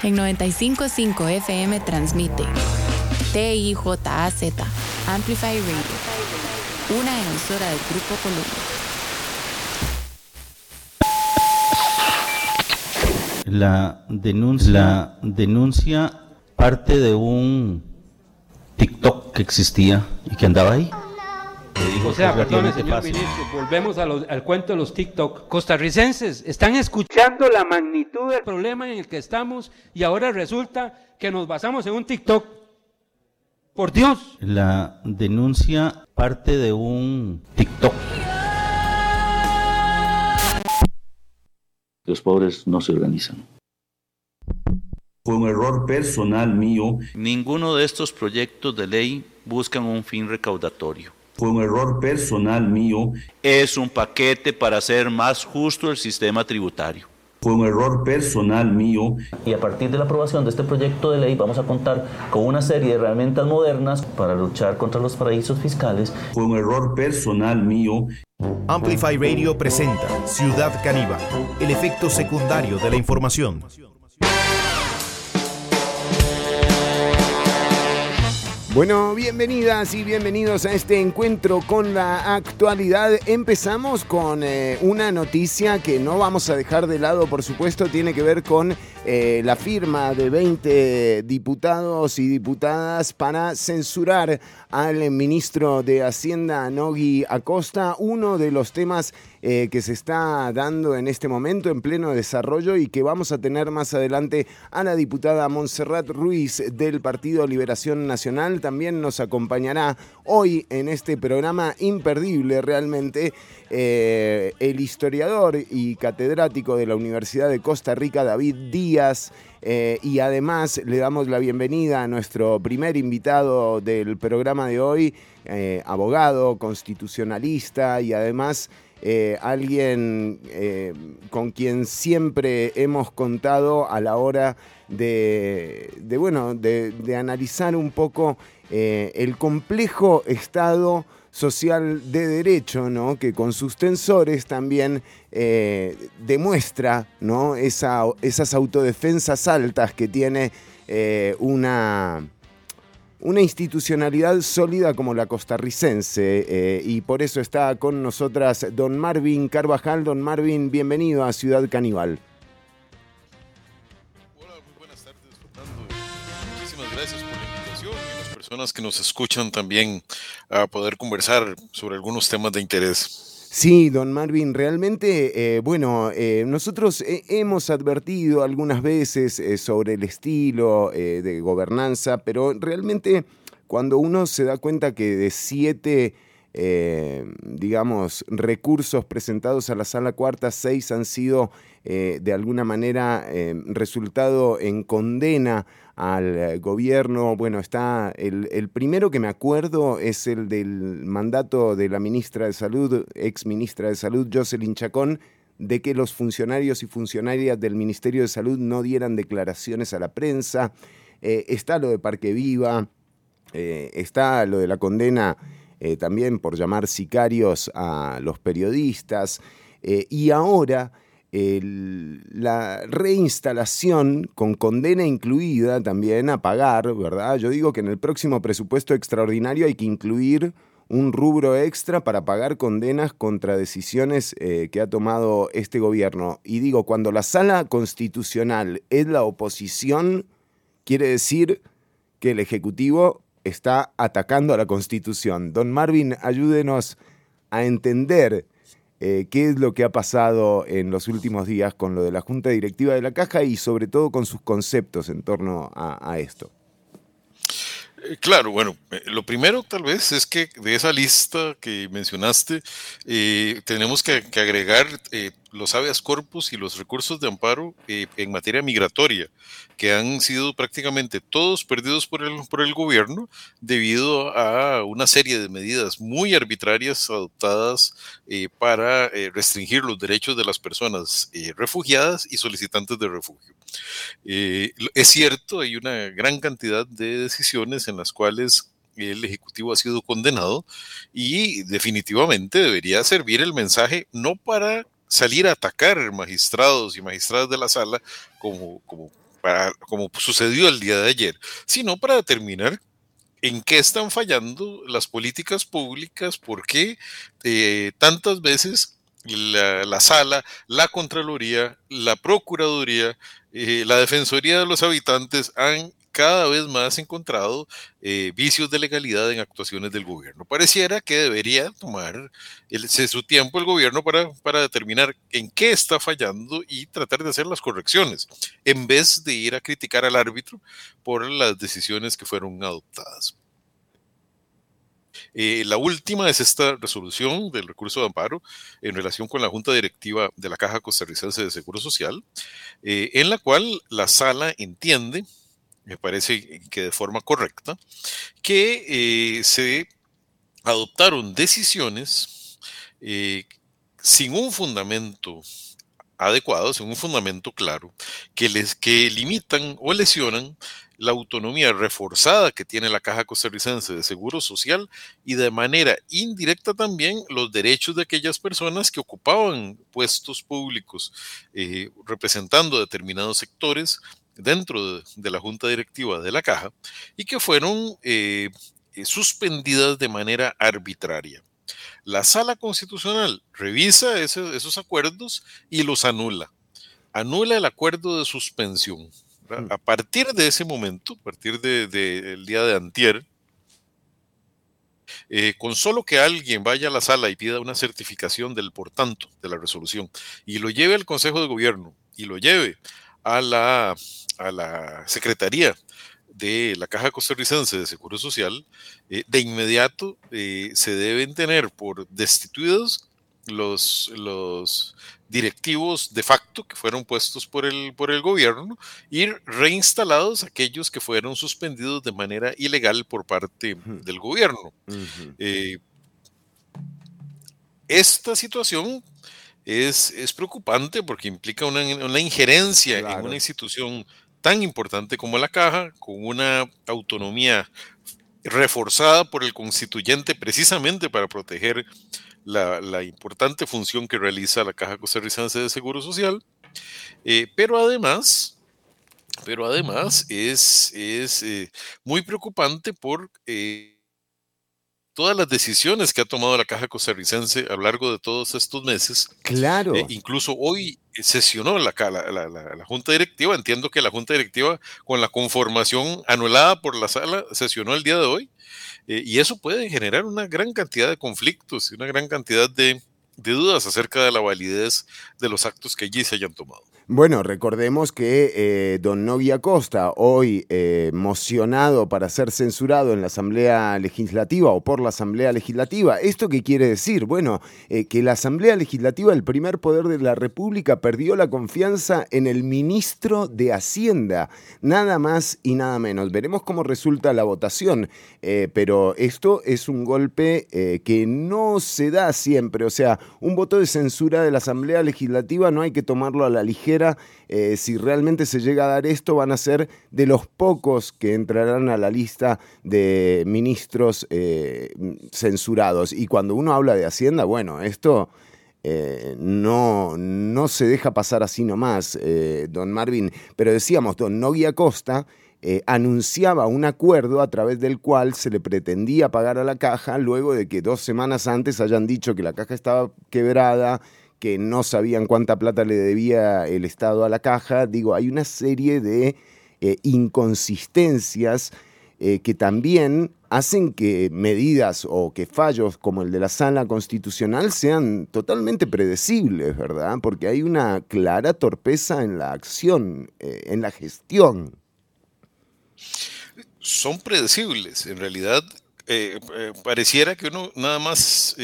En 955 FM transmite TIJAZ Amplify Radio, una emisora del Grupo Colombia. La denuncia, la denuncia parte de un TikTok que existía y que andaba ahí. O sea, perdone, señor ministro, volvemos al cuento de los TikTok. Costarricenses están escuchando la magnitud del problema en el que estamos y ahora resulta que nos basamos en un TikTok. Por Dios. La denuncia parte de un TikTok. Los pobres no se organizan. Fue un error personal mío. Ninguno de estos proyectos de ley buscan un fin recaudatorio fue un error personal mío. Es un paquete para hacer más justo el sistema tributario. Fue un error personal mío. Y a partir de la aprobación de este proyecto de ley vamos a contar con una serie de herramientas modernas para luchar contra los paraísos fiscales. Fue un error personal mío. Amplify Radio presenta Ciudad Caníbal, el efecto secundario de la información. Bueno, bienvenidas y bienvenidos a este encuentro con la actualidad. Empezamos con eh, una noticia que no vamos a dejar de lado, por supuesto, tiene que ver con eh, la firma de 20 diputados y diputadas para censurar al ministro de Hacienda, Nogui Acosta, uno de los temas eh, que se está dando en este momento en pleno desarrollo y que vamos a tener más adelante a la diputada Montserrat Ruiz del Partido Liberación Nacional. También nos acompañará hoy en este programa imperdible realmente eh, el historiador y catedrático de la Universidad de Costa Rica, David Díaz. Eh, y además le damos la bienvenida a nuestro primer invitado del programa de hoy, abogado, constitucionalista y además alguien con quien siempre hemos contado a la hora de, bueno, de, analizar un poco el complejo estado social de derecho, ¿no? que con sus tensores también eh, demuestra ¿no? Esa, esas autodefensas altas que tiene eh, una, una institucionalidad sólida como la costarricense. Eh, y por eso está con nosotras don Marvin Carvajal. Don Marvin, bienvenido a Ciudad Caníbal. Hola, muy buenas tardes, Fernando. Muchísimas gracias por personas que nos escuchan también a poder conversar sobre algunos temas de interés. Sí, don Marvin, realmente, eh, bueno, eh, nosotros hemos advertido algunas veces eh, sobre el estilo de gobernanza, pero realmente cuando uno se da cuenta que de siete, digamos, recursos presentados a la sala cuarta, seis han sido de alguna manera resultado en condena al eh, gobierno. Bueno, está el, primero que me acuerdo es el del mandato de la ministra de Salud, ex ministra de Salud, Jocelyn Chacón, de que los funcionarios y funcionarias del Ministerio de Salud no dieran declaraciones a la prensa. Eh, está lo de Parque Viva, eh, está lo de la condena también por llamar sicarios a los periodistas. y ahora la reinstalación con condena incluida también a pagar, ¿verdad? Yo digo que en el próximo presupuesto extraordinario hay que incluir un rubro extra para pagar condenas contra decisiones eh, que ha tomado este gobierno. Y digo, cuando la sala constitucional es la oposición, quiere decir que el Ejecutivo está atacando a la Constitución. Don Marvin, ayúdenos a entender eh, qué es lo que ha pasado en los últimos días con lo de la Junta Directiva de la Caja y sobre todo con sus conceptos en torno a, esto. Eh, claro, bueno, eh, lo primero tal vez es que de esa lista que mencionaste, tenemos que, agregar los habeas corpus y los recursos de amparo en materia migratoria que han sido prácticamente todos perdidos por el, por el gobierno debido a una serie de medidas muy arbitrarias adoptadas eh, para eh, restringir los derechos de las personas eh, refugiadas y solicitantes de refugio. es cierto, hay una gran cantidad de decisiones en las cuales el Ejecutivo ha sido condenado y definitivamente debería servir el mensaje no para salir a atacar magistrados y magistradas de la sala como, como para, como sucedió el día de ayer, sino para determinar en qué están fallando las políticas públicas, por qué eh, tantas veces la, la, sala, la Contraloría, la Procuraduría, eh, la Defensoría de los Habitantes han cada vez más encontrado eh, vicios de legalidad en actuaciones del gobierno. Pareciera que debería tomar su tiempo el gobierno para, para determinar en qué está fallando y tratar de hacer las correcciones, en vez de ir a criticar al árbitro por las decisiones que fueron adoptadas. Eh, la última es esta resolución del recurso de amparo en relación con la Junta Directiva de la Caja Costarricense de Seguro Social, eh, en la cual la sala entiende me parece que de forma correcta, que eh, se adoptaron decisiones eh, sin un fundamento adecuado, sin un fundamento claro, que, les, que limitan o lesionan la autonomía reforzada que tiene la Caja Costarricense de Seguro Social y de manera indirecta también los derechos de aquellas personas que ocupaban puestos públicos eh, representando determinados sectores dentro de, la junta directiva de la caja y que fueron eh, eh, suspendidas de manera arbitraria. La sala constitucional revisa esos acuerdos y los anula. Anula el acuerdo de suspensión. Mm. A partir de ese momento, a partir del día de antier, eh, con solo que alguien vaya a la sala y pida una certificación del por tanto de la resolución y lo lleve al Consejo de Gobierno y lo lleve a la, a la Secretaría de la Caja Costarricense de Seguro Social, eh, de inmediato eh, se deben tener por destituidos los, los directivos de facto que fueron puestos por el, por el gobierno y reinstalados aquellos que fueron suspendidos de manera ilegal por parte del gobierno. Eh, esta situación es, preocupante porque implica una, injerencia en una institución tan importante como la caja, con una autonomía reforzada por el constituyente precisamente para proteger la, importante función que realiza la Caja Costarricense de Seguro Social, eh, pero además, pero además es, es eh, muy preocupante por eh, todas las decisiones que ha tomado la Caja Costarricense a lo largo de todos estos meses. Claro. Eh, incluso hoy sesionó la, la, Junta Directiva. Entiendo que la Junta Directiva, con la conformación anulada por la sala, sesionó el día de hoy. Eh, y eso puede generar una gran cantidad de conflictos y una gran cantidad de, de dudas acerca de la validez de los actos que allí se hayan tomado. Bueno, recordemos que eh, don Novi Acosta, hoy eh, mocionado para ser censurado en la Asamblea Legislativa o por la Asamblea Legislativa, ¿esto qué quiere decir? Bueno, eh, que la Asamblea Legislativa, el primer poder de la República, perdió la confianza en el ministro de Hacienda, nada más y nada menos. Veremos cómo resulta la votación, pero esto es un golpe que no se da siempre, o sea, un voto de censura de la Asamblea Legislativa no hay que tomarlo a la ligera eh, si realmente se llega a dar esto, van a ser de los pocos que entrarán a la lista de ministros eh, censurados. Y cuando uno habla de Hacienda, bueno, esto... Eh, no, no se deja pasar así nomás, don Marvin. Pero decíamos, don Nogui Acosta anunciaba un acuerdo a través del cual se le pretendía pagar a la caja luego de que dos semanas antes hayan dicho que la caja estaba quebrada, que no sabían cuánta plata le debía el Estado a la caja. Digo, hay una serie de eh, inconsistencias eh, que también hacen que medidas o que fallos como el de la sala constitucional sean totalmente predecibles, ¿verdad? Porque hay una clara torpeza en la acción, eh, en la gestión. Son predecibles, en realidad pareciera que uno nada más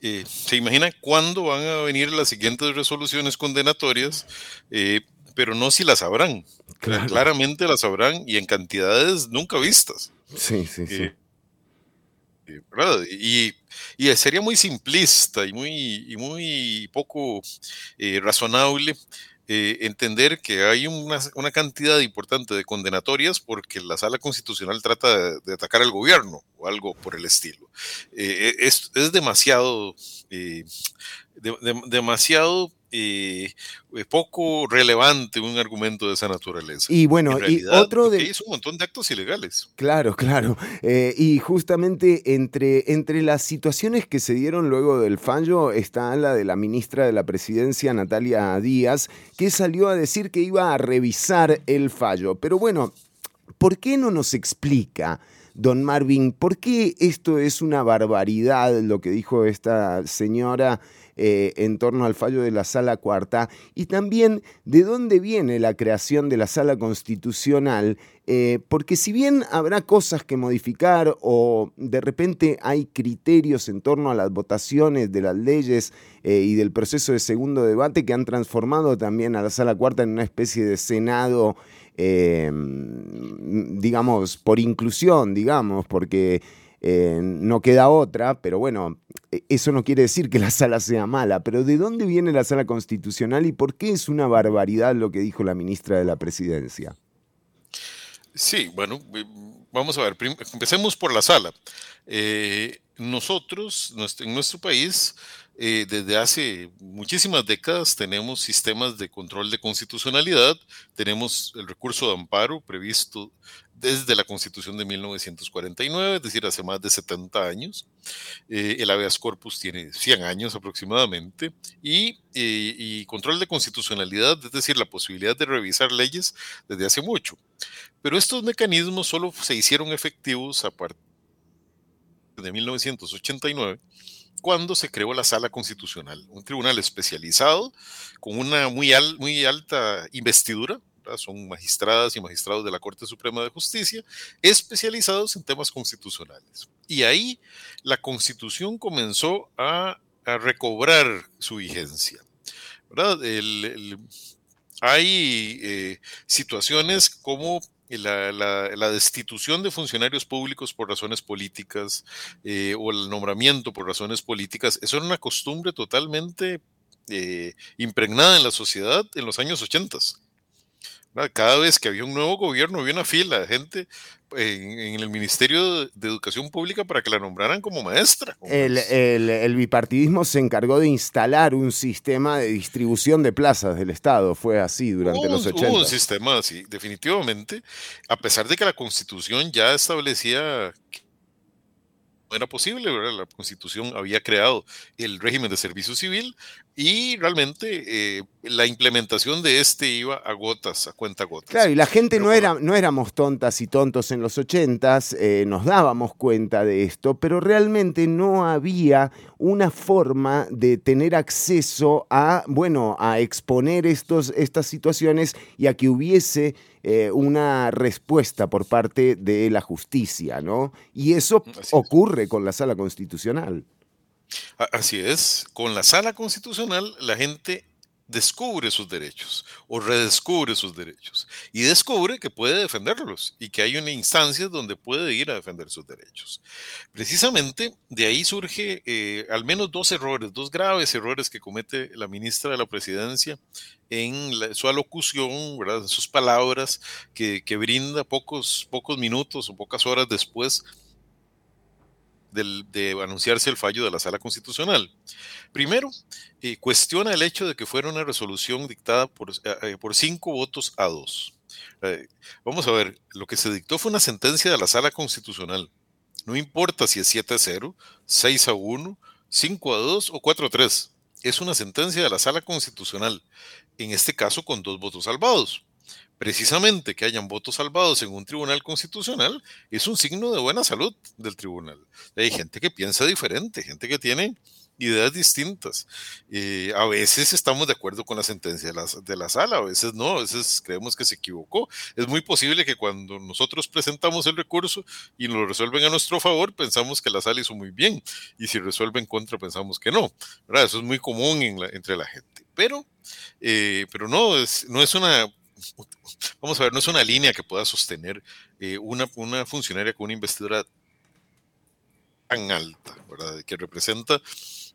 eh, se imagina cuándo van a venir las siguientes resoluciones condenatorias, eh, pero no si las habrán. Claramente las habrán y en cantidades nunca vistas. Sí, sí, sí. Eh, y, sería muy simplista y muy, muy poco razonable entender que hay una, cantidad importante de condenatorias porque la sala constitucional trata de, atacar al gobierno o algo por el estilo. Eh, es, es, demasiado, eh, de, de, demasiado eh, poco relevante un argumento de esa naturaleza. Y bueno, realidad, y otro de... Es un montón de actos ilegales. Claro, claro. Eh, y justamente entre, entre las situaciones que se dieron luego del fallo está la de la ministra de la Presidencia, Natalia Díaz, que salió a decir que iba a revisar el fallo. Pero bueno, ¿por qué no nos explica? Don Marvin, ¿por qué esto es una barbaridad lo que dijo esta señora eh, en torno al fallo de la sala cuarta y también de dónde viene la creación de la sala constitucional, eh, porque si bien habrá cosas que modificar o de repente hay criterios en torno a las votaciones de las leyes eh, y del proceso de segundo debate que han transformado también a la sala cuarta en una especie de senado. Digamos, por inclusión, digamos, porque no queda otra, pero bueno, eso no quiere decir que la sala sea mala, pero ¿de dónde viene la sala constitucional y por qué es una barbaridad lo que dijo la ministra de la presidencia? Sí, bueno, vamos a ver, empecemos por la sala. Eh, nosotros, en nuestro país, eh, desde hace muchísimas décadas tenemos sistemas de control de constitucionalidad, tenemos el recurso de amparo previsto desde la Constitución de 1949, es decir, hace más de 70 años. Eh, el habeas corpus tiene 100 años aproximadamente. Y, eh, control de constitucionalidad, es decir, la posibilidad de revisar leyes desde hace mucho. Pero estos mecanismos solo se hicieron efectivos a partir de 1989 cuando se creó la Sala Constitucional, un tribunal especializado con una muy, muy alta investidura, son magistradas y magistrados de la Corte Suprema de Justicia, especializados en temas constitucionales. Y ahí la Constitución comenzó a, recobrar su vigencia. hay eh, situaciones como la, destitución de funcionarios públicos por razones políticas eh, o el nombramiento por razones políticas, eso era una costumbre totalmente eh, impregnada en la sociedad en los años 80. Cada vez que había un nuevo gobierno, había una fila de gente en, en, el Ministerio de Educación Pública para que la nombraran como maestra. El, el, el, bipartidismo se encargó de instalar un sistema de distribución de plazas del Estado. Fue así durante hubo, los 80. Hubo un sistema así, definitivamente. A pesar de que la Constitución ya establecía no era posible, ¿verdad? La Constitución había creado el régimen de servicio civil y realmente eh, la implementación de este iba a gotas, a cuenta gotas. Claro, y la gente no, era, no éramos tontas y tontos en los ochentas, eh, nos dábamos cuenta de esto, pero realmente no había una forma de tener acceso a, bueno, a exponer estos, estas situaciones y a que hubiese eh, una respuesta por parte de la justicia, ¿no? Y eso Así ocurre es. con la sala constitucional. Así es, con la sala constitucional la gente descubre sus derechos o redescubre sus derechos y descubre que puede defenderlos y que hay una instancia donde puede ir a defender sus derechos. Precisamente de ahí surge eh, al menos dos errores, dos graves errores que comete la ministra de la presidencia en su alocución, ¿verdad? en sus palabras que, que brinda pocos, pocos minutos o pocas horas después de, anunciarse el fallo de la Sala Constitucional. Primero, eh, cuestiona el hecho de que fuera una resolución dictada por, eh, por cinco votos a dos. Eh, vamos a ver, lo que se dictó fue una sentencia de la Sala Constitucional. No importa si es 7 a 0, 6 a 1, 5 a 2 o 4 a 3. Es una sentencia de la Sala Constitucional, en este caso con dos votos salvados precisamente que hayan votos salvados en un tribunal constitucional es un signo de buena salud del tribunal. Hay gente que piensa diferente, gente que tiene ideas distintas. Eh, a veces estamos de acuerdo con la sentencia de la, de la, sala, a veces no, a veces creemos que se equivocó. Es muy posible que cuando nosotros presentamos el recurso y lo resuelven a nuestro favor, pensamos que la sala hizo muy bien, y si resuelve en contra, pensamos que no. Eso es muy común entre la gente. Pero, eh, pero no, no es una vamos a ver, no es una línea que pueda sostener eh, una, una, funcionaria con una investidura tan alta, ¿verdad? Que representa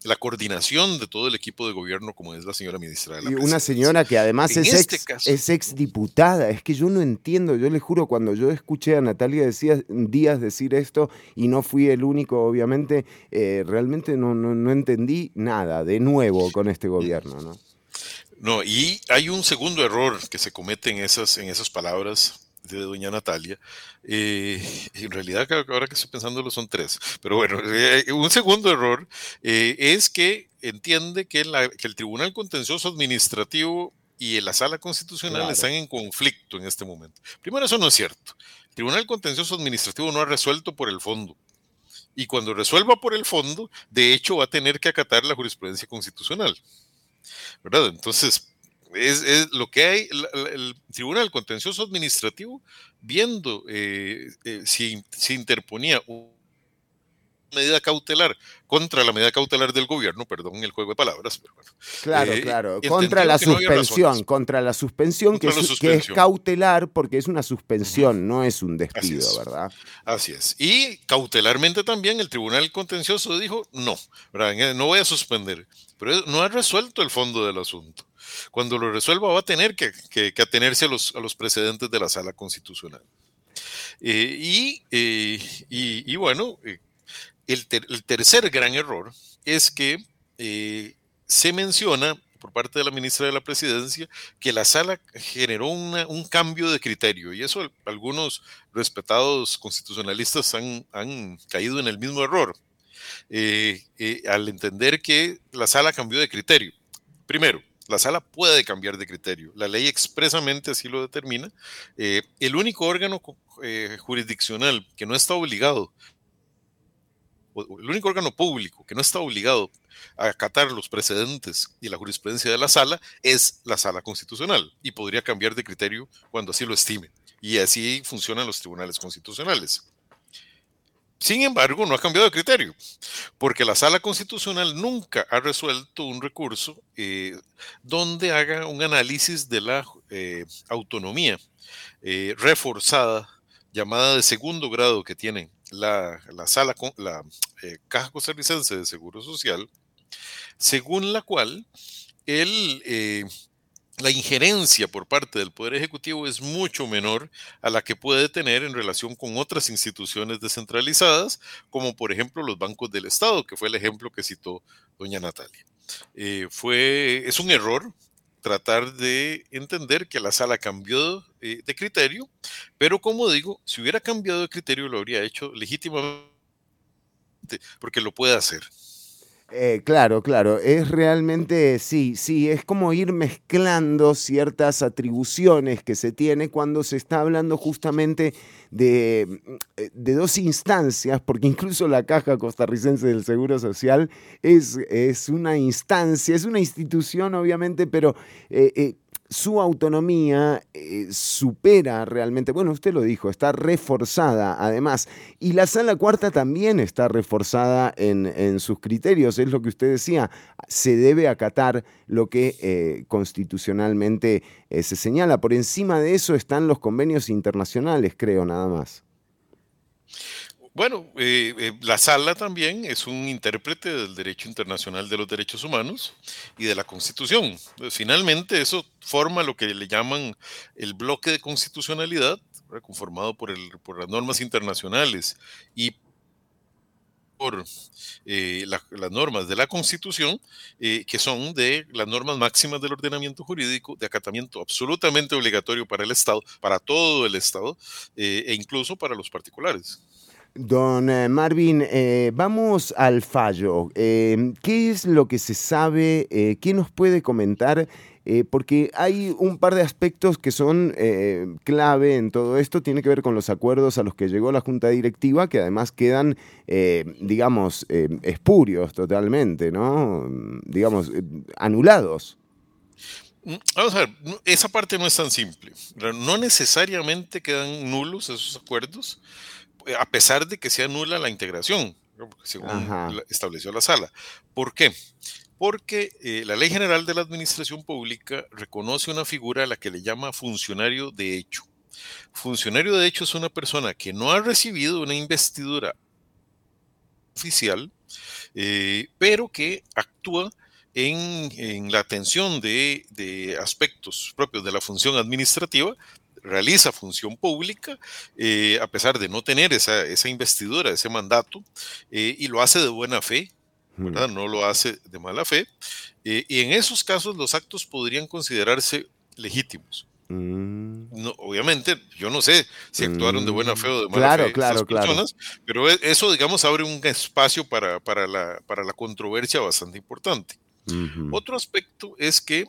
la coordinación de todo el equipo de gobierno, como es la señora ministra de la Y una señora que además En es, este ex, caso- es exdiputada. Es que yo no entiendo, yo le juro, cuando yo escuché a Natalia decía, Díaz decir esto y no fui el único, obviamente, eh, realmente no, no, no entendí nada de nuevo con este gobierno. ¿no? No, y hay un segundo error que se comete en esas, en esas palabras de doña Natalia. Eh, en realidad, ahora que estoy pensándolo, son tres. Pero bueno, eh, un segundo error eh, es que entiende que, la- que el Tribunal Contencioso Administrativo y la Sala Constitucional Claro. están en conflicto en este momento. Primero, eso no es cierto. El Tribunal Contencioso Administrativo no ha resuelto por el fondo. Y cuando resuelva por el fondo, de hecho, va a tener que acatar la jurisprudencia constitucional. ¿Verdad? Entonces, es, lo que hay, el Tribunal Contencioso Administrativo, viendo eh, eh, si se interponía medida cautelar contra la medida cautelar del gobierno, perdón el juego de palabras, pero bueno, Claro, Eh, claro. Contra la no suspensión, contra la suspensión, que, la es, que es suspensión. cautelar porque es una suspensión, no es un despido, es. ¿verdad? Así es. Y cautelarmente también el Tribunal Contencioso dijo, no, ¿verdad? Eh, no voy a suspender. Pero no ha resuelto el fondo del asunto. Cuando lo resuelva va a tener que, que- que atenerse a los, a los precedentes de la Sala Constitucional. Eh, y, eh, y- y bueno, eh, el, ter- el tercer gran error es que eh, se menciona por parte de la ministra de la Presidencia que la sala generó un cambio de criterio y eso algunos respetados constitucionalistas han, caído en el mismo error eh, eh, al entender que la sala cambió de criterio. Primero, la sala puede cambiar de criterio. La ley expresamente así lo determina. El único órgano jurisdiccional que no está obligado, el único órgano público que no está obligado a acatar los precedentes y la jurisprudencia de la sala es la sala constitucional y podría cambiar de criterio cuando así lo estime. Y así funcionan los tribunales constitucionales. Sin embargo, no ha cambiado de criterio, porque la sala constitucional nunca ha resuelto un recurso eh, donde haga un análisis de la eh, autonomía eh, reforzada, llamada de segundo grado que tiene la, la sala, la eh, Caja Costarricense de Seguro Social, según la cual el, eh, la injerencia por parte del Poder Ejecutivo es mucho menor a la que puede tener en relación con otras instituciones descentralizadas, como por ejemplo los bancos del Estado, que fue el ejemplo que citó doña Natalia. Eh, fue, es un error tratar de entender que la sala cambió eh, de criterio, pero como digo, si hubiera cambiado de criterio lo habría hecho legítimamente, porque lo puede hacer. Eh, claro, claro, es realmente, sí, sí, es como ir mezclando ciertas atribuciones que se tiene cuando se está hablando justamente de, eh, de dos instancias, porque incluso la Caja Costarricense del Seguro Social es, es una instancia, es una institución obviamente, pero eh, su autonomía eh, supera realmente, bueno, usted lo dijo, está reforzada además, y la sala cuarta también está reforzada en, sus criterios, es lo que usted decía, se debe acatar lo que eh, constitucionalmente eh, se señala. Por encima de eso están los convenios internacionales, creo, nada más. Bueno, eh, eh, la sala también es un intérprete del derecho internacional de los derechos humanos y de la Constitución. Finalmente, eso forma lo que le llaman el bloque de constitucionalidad, conformado por, el, por las normas internacionales y por eh, la- las normas de la Constitución, eh, que son de las normas máximas del ordenamiento jurídico, de acatamiento absolutamente obligatorio para el Estado, para todo el Estado, eh, e incluso para los particulares. Don eh, Marvin, eh, vamos al fallo. Eh, ¿Qué es lo que se sabe? ¿Qué nos puede comentar? Porque hay un par de aspectos que son clave en todo esto. Tiene que ver con los acuerdos a los que llegó la Junta Directiva, que además quedan, digamos, espurios totalmente, ¿no? Digamos, anulados. Mm, Vamos a ver, esa parte no es tan simple. No necesariamente quedan nulos esos acuerdos, a pesar de que sea nula la integración, según Ajá. estableció la sala. ¿Por qué? Porque eh, la Ley General de la Administración Pública reconoce una figura a la que le llama funcionario de hecho. Funcionario de hecho es una persona que no ha recibido una investidura oficial eh, pero que actúa en, la atención de, aspectos propios de la función administrativa, realiza función pública, eh, a pesar de no tener esa, esa investidura, ese mandato, eh, y lo hace de buena fe, ¿verdad? No lo hace de mala fe. y en esos casos los actos podrían considerarse legítimos. Mm. No, obviamente, yo no sé si actuaron de buena fe o de mala claro, fe claro, personas, pero e, eso, digamos, abre un espacio para, para, la, para la controversia bastante importante. Otro aspecto es que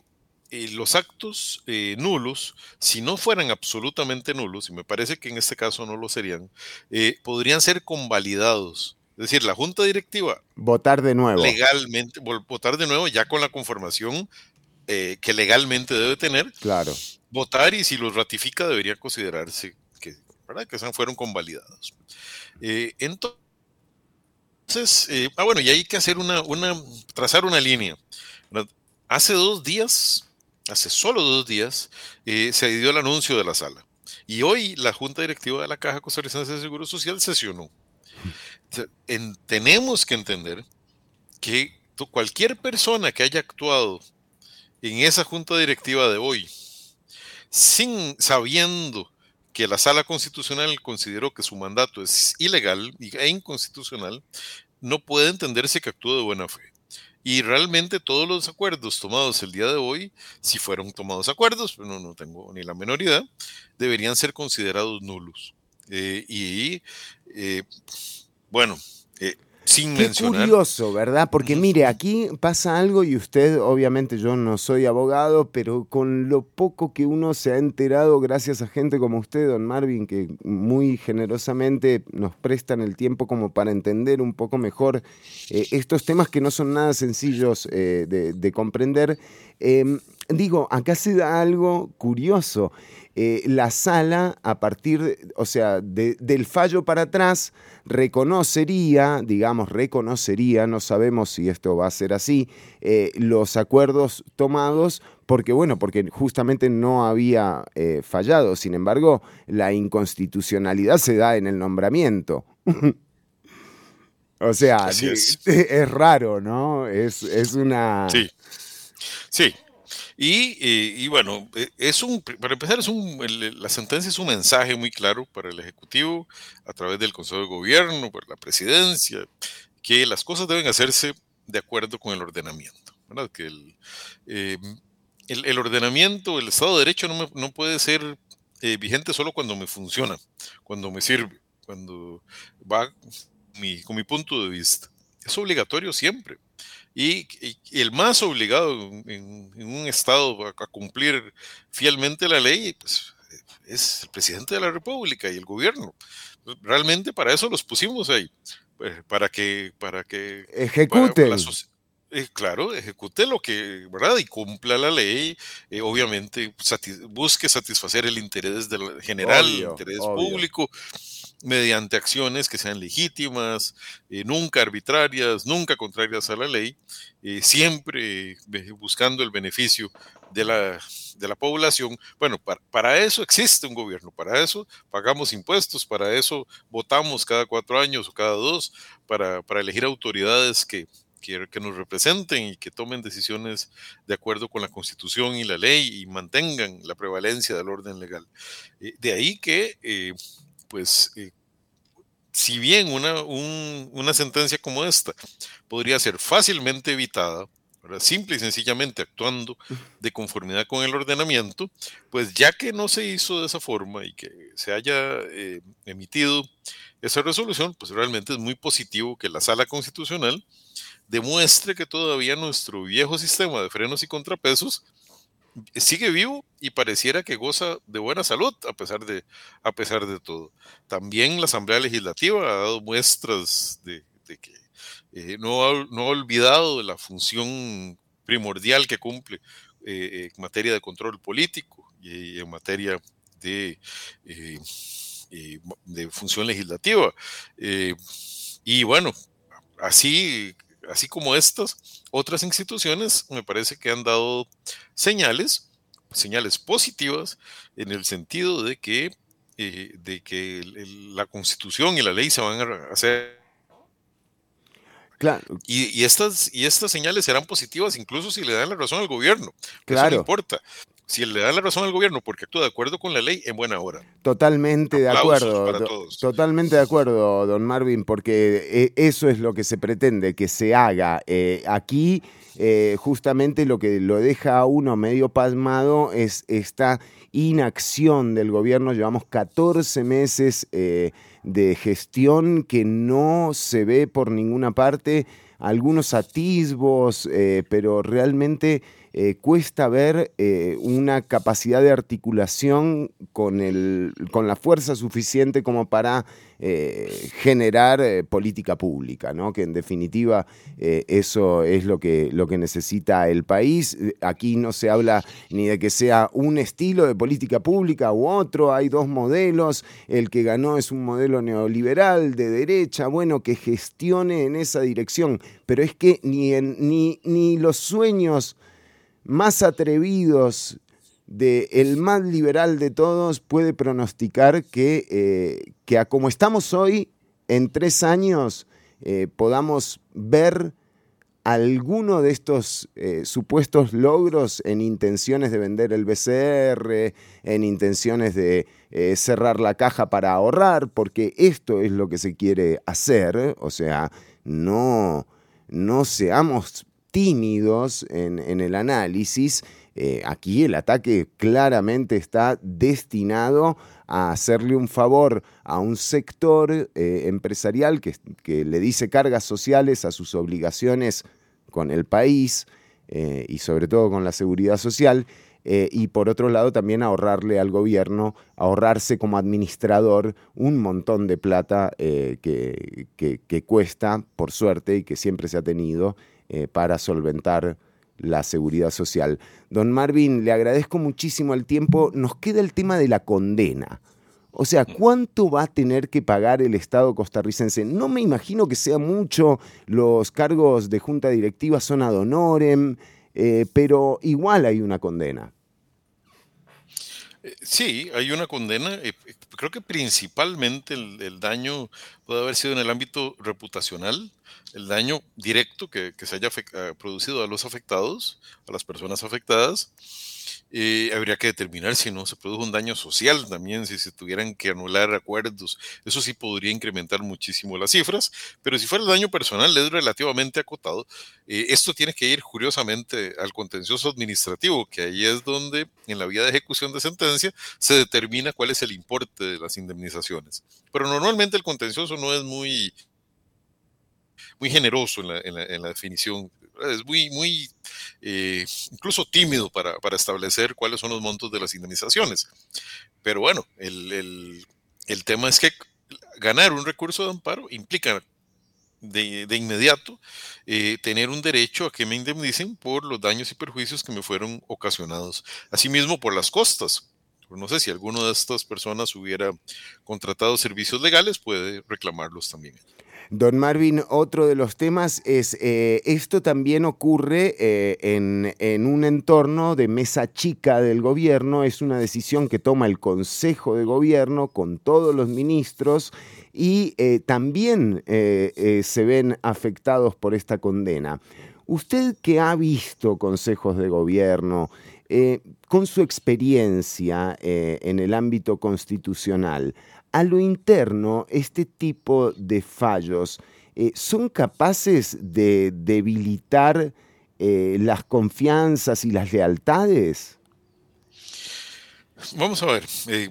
eh, los actos eh, nulos, si no fueran absolutamente nulos, y me parece que en este caso no lo serían, eh, podrían ser convalidados. Es decir, la junta directiva. Votar de nuevo. Legalmente, votar de nuevo ya con la conformación que legalmente debe tener. Claro votar y si los ratifica debería considerarse que, ¿verdad? que fueron convalidados. Entonces, eh, ah, bueno, y hay que hacer una, una trazar una línea. Hace dos días, hace solo dos días, eh, se dio el anuncio de la sala. Y hoy la Junta Directiva de la Caja Costarricense de Seguro Social sesionó. tenemos que entender que cualquier persona que haya actuado en esa Junta Directiva de hoy, sin sabiendo que la sala constitucional consideró que su mandato es ilegal e inconstitucional, no puede entenderse que actúe de buena fe. Y realmente todos los acuerdos tomados el día de hoy, si fueron tomados acuerdos, pero no, tengo ni la menor idea, deberían ser considerados nulos. Eh, y eh, bueno, eh, sin Qué curioso, ¿verdad? Porque mire, aquí pasa algo y usted, obviamente yo no soy abogado, pero con lo poco que uno se ha enterado gracias a gente como usted, don Marvin, que muy generosamente nos prestan el tiempo como para entender un poco mejor eh, estos temas que no son nada sencillos eh, de, comprender. Em, digo, acá se da algo curioso. Eh, la sala, a partir, o sea, del fallo para atrás, reconocería, digamos, reconocería, no sabemos si esto va a ser así, eh, los acuerdos tomados, porque bueno, porque justamente no había eh, fallado. Sin embargo, la inconstitucionalidad se da en el nombramiento. o sea, es. raro, ¿no? Es, es una... Sí. Sí, y, bueno, e, es un, para empezar, es un, la sentencia es un mensaje muy claro para el Ejecutivo a través del Consejo de Gobierno, por la presidencia, que las cosas deben hacerse de acuerdo con el ordenamiento. ¿verdad? Que el, eh, el, ordenamiento, el Estado de Derecho no, no puede ser eh, vigente solo cuando me funciona, cuando me sirve, cuando va mi, con mi punto de vista. Es obligatorio siempre. Y, el más obligado en, un Estado a, cumplir fielmente la ley pues, es el presidente de la República y el gobierno. Realmente para eso los pusimos ahí, pues, para que... Para que Ejecute. Eh, claro, ejecute lo que, ¿verdad? Y cumpla la ley, eh, obviamente busque satisfacer el interés del general, el interés público, mediante acciones que sean legítimas, eh, nunca arbitrarias, nunca contrarias a la ley, eh, siempre buscando el beneficio de la, de la población. Bueno, para, eso existe un gobierno, para eso pagamos impuestos, para eso votamos cada cuatro años o cada dos, para, elegir autoridades que, que, nos representen y que tomen decisiones de acuerdo con la constitución y la ley y mantengan la prevalencia del orden legal. Eh, de ahí que pues eh, si bien una, una, sentencia como esta podría ser fácilmente evitada, simple y sencillamente actuando de conformidad con el ordenamiento, pues ya que no se hizo de esa forma y que se haya eh, emitido esa resolución, pues realmente es muy positivo que la sala constitucional demuestre que todavía nuestro viejo sistema de frenos y contrapesos sigue vivo y pareciera que goza de buena salud a pesar de, a pesar de todo. También la Asamblea Legislativa ha dado muestras de, que eh, no, ha, no, ha, olvidado de la función primordial que cumple eh, en materia de control político y, en materia de, eh, de función legislativa. y bueno, así así como estas, otras instituciones me parece que han dado señales, señales positivas, en el sentido de que, eh, de que la constitución y la ley se van a hacer Claro. Y, y estas, y estas señales serán positivas incluso si le dan la razón al gobierno. que Eso Claro. no importa. Si le dan la razón al gobierno porque actúa de acuerdo con la ley, en buena hora. Totalmente de acuerdo. para do- todos. Totalmente de acuerdo, don Marvin, porque eh, eso es lo que se pretende, que se haga. Eh, aquí, eh, justamente lo que lo deja a uno medio pasmado es esta inacción del gobierno. Llevamos 14 meses eh, de gestión que no se ve por ninguna parte, algunos atisbos, pero realmente eh, cuesta ver eh, una capacidad de articulación con, el, con la fuerza suficiente como para eh, generar política pública, ¿no? que en definitiva eso es lo que, lo que necesita el país. Aquí no se habla ni de que sea un estilo de política pública u otro, hay dos modelos, el que ganó es un modelo neoliberal de derecha, bueno, que gestione en esa dirección, pero es que ni, en, ni, ni los sueños más atrevidos de el más liberal de todos puede pronosticar que, eh, que a como estamos hoy, en tres años eh, podamos ver alguno de estos eh, supuestos logros en intenciones de vender el BCR, en intenciones de cerrar la caja para ahorrar, porque esto es lo que se quiere hacer, o sea, no, no seamos tímidos en, el análisis. Eh, aquí el ataque claramente está destinado a hacerle un favor a un sector eh, empresarial que, le dice cargas sociales a sus obligaciones con el país eh, y sobre todo con la seguridad social. y por otro lado también ahorrarle al gobierno, ahorrarse como administrador un montón de plata que cuesta, por suerte, y que siempre se ha tenido eh, para solventar la seguridad social. Don Marvin, le agradezco muchísimo el tiempo. Nos queda el tema de la condena. O sea, ¿cuánto va a tener que pagar el Estado costarricense? No me imagino que sea mucho, los cargos de junta directiva son ad honorem, eh, pero igual hay una condena. Eh, Sí, hay una condena. eh, eh, Creo que principalmente el, daño puede haber sido en el ámbito reputacional, el daño directo que, se haya producido a los afectados, a las personas afectadas. Habría que determinar si no se produjo un daño social también, si se tuvieran que anular acuerdos. Eso sí podría incrementar muchísimo las cifras, pero si fuera el daño personal es relativamente acotado. Eh, esto tiene que ir curiosamente al contencioso administrativo, que ahí es donde en la vía de ejecución de sentencia se determina cuál es el importe de las indemnizaciones. Pero normalmente el contencioso no es muy, muy generoso en la- en la definición. Es muy, muy eh, incluso tímido para, para establecer cuáles son los montos de las indemnizaciones. Pero bueno, el, el- el tema es que ganar un recurso de amparo implica de, de inmediato eh, tener un derecho a que me indemnicen por los daños y perjuicios que me fueron ocasionados. Asimismo, por las costas. No sé si alguna de estas personas hubiera contratado servicios legales, puede reclamarlos también. Don Marvin, otro de los temas es, eh, esto también ocurre eh, en, en un entorno de mesa chica del gobierno, es una decisión que toma el Consejo de Gobierno con todos los ministros y eh, también se ven afectados por esta condena. Usted que ha visto consejos de gobierno, con su experiencia en el ámbito constitucional, a lo interno, este tipo de fallos eh, son capaces de debilitar eh, las confianzas y las lealtades. Vamos a ver. eh,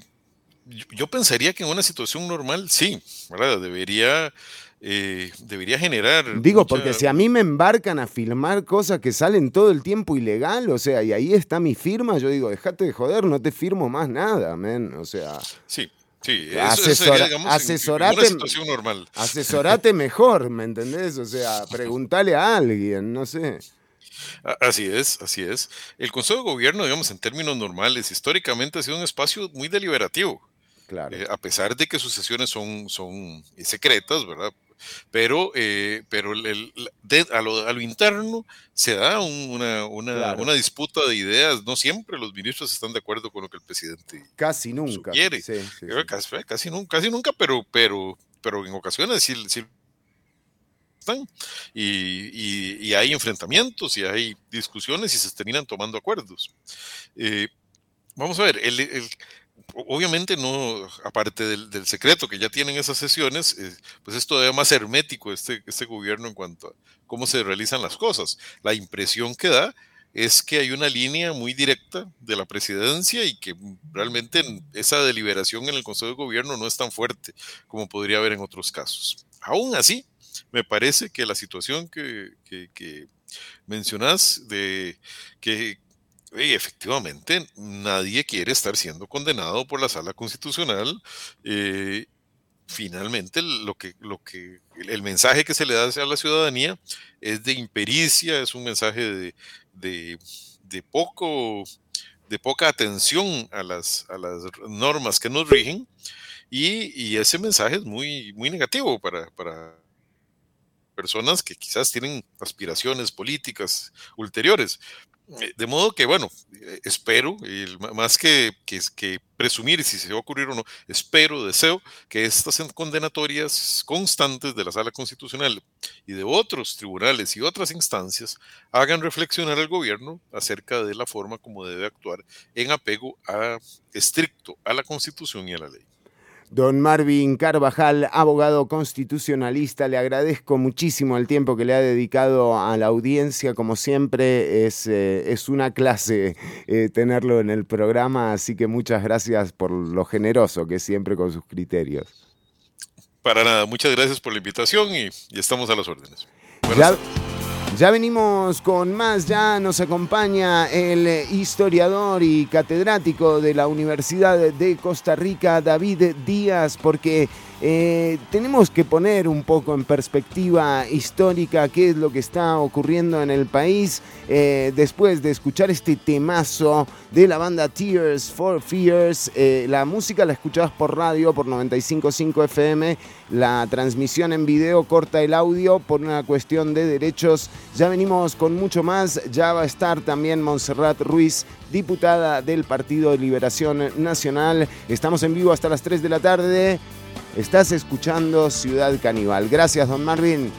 yo, yo pensaría que en una situación normal, sí, ¿verdad? Debería, debería generar. Digo, mucha- porque si a mí me embarcan a filmar cosas que salen todo el tiempo ilegal, o sea, y ahí está mi firma, yo digo, dejate de joder, no te firmo más nada, men. O sea, Sí, sí. eso- eso Asesora- sería, digamos, en- en asesorate- una situación normal. asesorate mejor, ¿me entendés? O sea, preguntale a alguien, no sé. Así es, así es. El Consejo de Gobierno, digamos, en términos normales, históricamente ha sido un espacio muy deliberativo. Claro. eh, a pesar de que sus sesiones son, son secretas, ¿verdad? Pero, eh, pero el- el- de- a, lo, a lo interno se da un- una, una, Claro. una disputa de ideas. No siempre los ministros están de acuerdo con lo que el presidente Casi nunca. sugiere. Sí, sí, sí. que Casi, casi nunca, casi nunca, pero, pero, pero en ocasiones sí, sí están y, hay enfrentamientos y hay discusiones y se terminan tomando acuerdos. Eh, vamos a ver, el, obviamente no, aparte del, secreto que ya tienen esas sesiones, eh, pues es todavía más hermético este, este gobierno en cuanto a cómo se realizan las cosas. La impresión que da es que hay una línea muy directa de la presidencia y que realmente esa deliberación en el Consejo de Gobierno no es tan fuerte como podría haber en otros casos. Aún así, me parece que la situación que, que, mencionas de que efectivamente nadie quiere estar siendo condenado por la sala constitucional. Eh, finalmente lo que, lo que, el mensaje que se le da a la ciudadanía es de impericia, es un mensaje de, poco, de poca atención a las, a las normas que nos rigen y, ese mensaje es muy, muy negativo para, para personas que quizás tienen aspiraciones políticas ulteriores. Eh, de modo que, bueno, eh, espero, más que, que, presumir si se va a ocurrir o no, espero, deseo que estas condenatorias constantes de la Sala Constitucional y de otros tribunales y otras instancias hagan reflexionar al gobierno acerca de la forma como debe actuar en apego a, estricto a la Constitución y a la ley. Don Marvin Carvajal, abogado constitucionalista, le agradezco muchísimo el tiempo que le ha dedicado a la audiencia. Como siempre, es, eh, es una clase eh, tenerlo en el programa, así que muchas gracias por lo generoso que es siempre con sus criterios. Para nada, muchas gracias por la invitación y, estamos a las órdenes. Ya venimos con más, ya nos acompaña el historiador y catedrático de la Universidad de Costa Rica, David Díaz, porque eh, tenemos que poner un poco en perspectiva histórica qué es lo que está ocurriendo en el país eh, después de escuchar este temazo de la banda Tears for Fears. Eh, la música la escuchabas por radio, por 95.5 FM. La transmisión en video corta el audio por una cuestión de derechos. Ya venimos con mucho más. Ya va a estar también Montserrat Ruiz diputada del Partido de Liberación Nacional. Estamos en vivo hasta las 3 de la tarde. Estás escuchando Ciudad Caníbal. Gracias, don Marvin.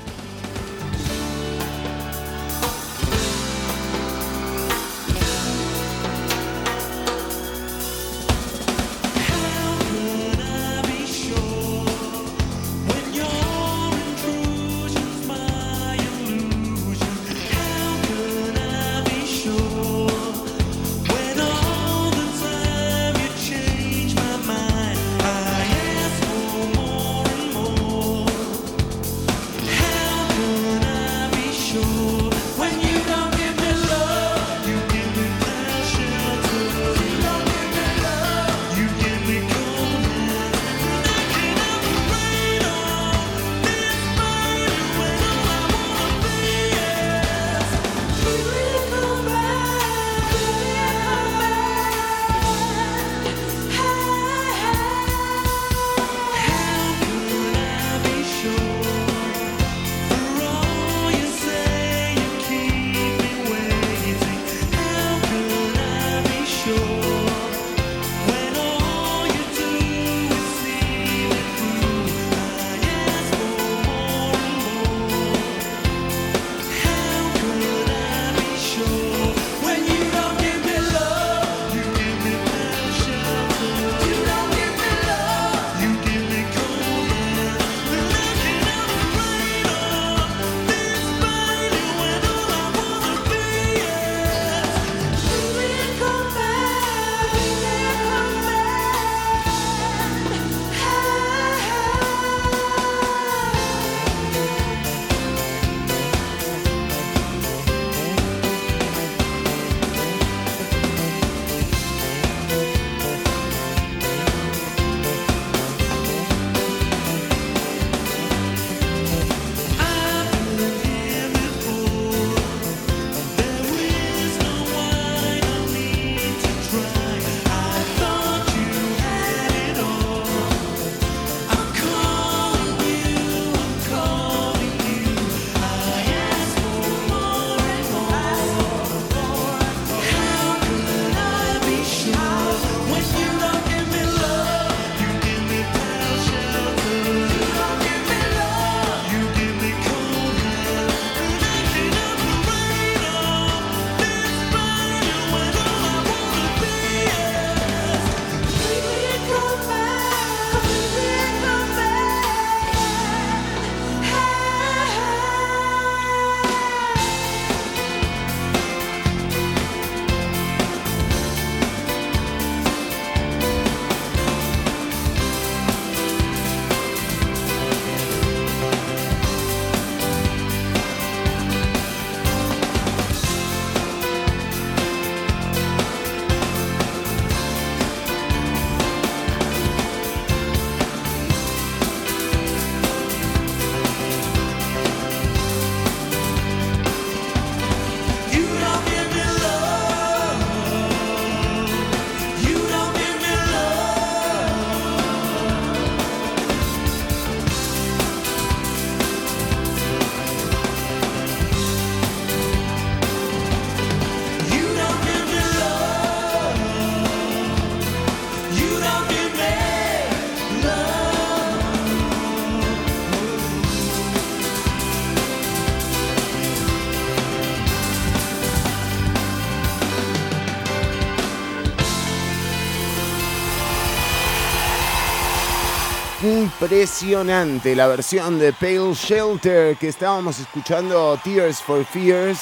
Impresionante la versión de Pale Shelter que estábamos escuchando Tears for Fears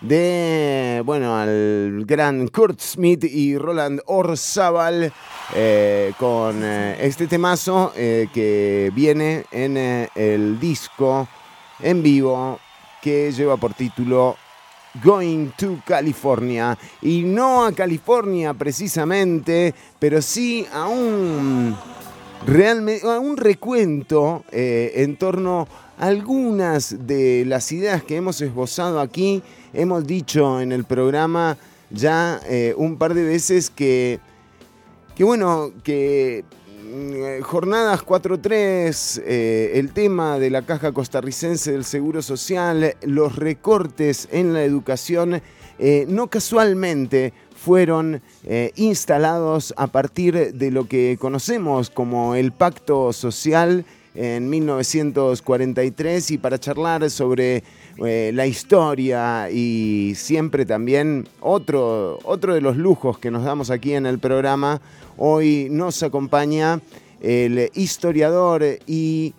de, bueno, al gran Kurt Smith y Roland Orzabal eh, con eh, este temazo eh, que viene en el disco en vivo que lleva por título Going to California. Y no a California precisamente, pero sí a un, realmente, un recuento en torno a algunas de las ideas que hemos esbozado aquí. Hemos dicho en el programa ya eh, un par de veces que, que bueno, que mm, jornadas 4.3, eh, el tema de la caja costarricense del Seguro Social, los recortes en la educación, eh, no casualmente fueron instalados a partir de lo que conocemos como el pacto social en 1943 y para charlar sobre eh, la historia y siempre también otro, otro de los lujos que nos damos aquí en el programa. Hoy nos acompaña el historiador y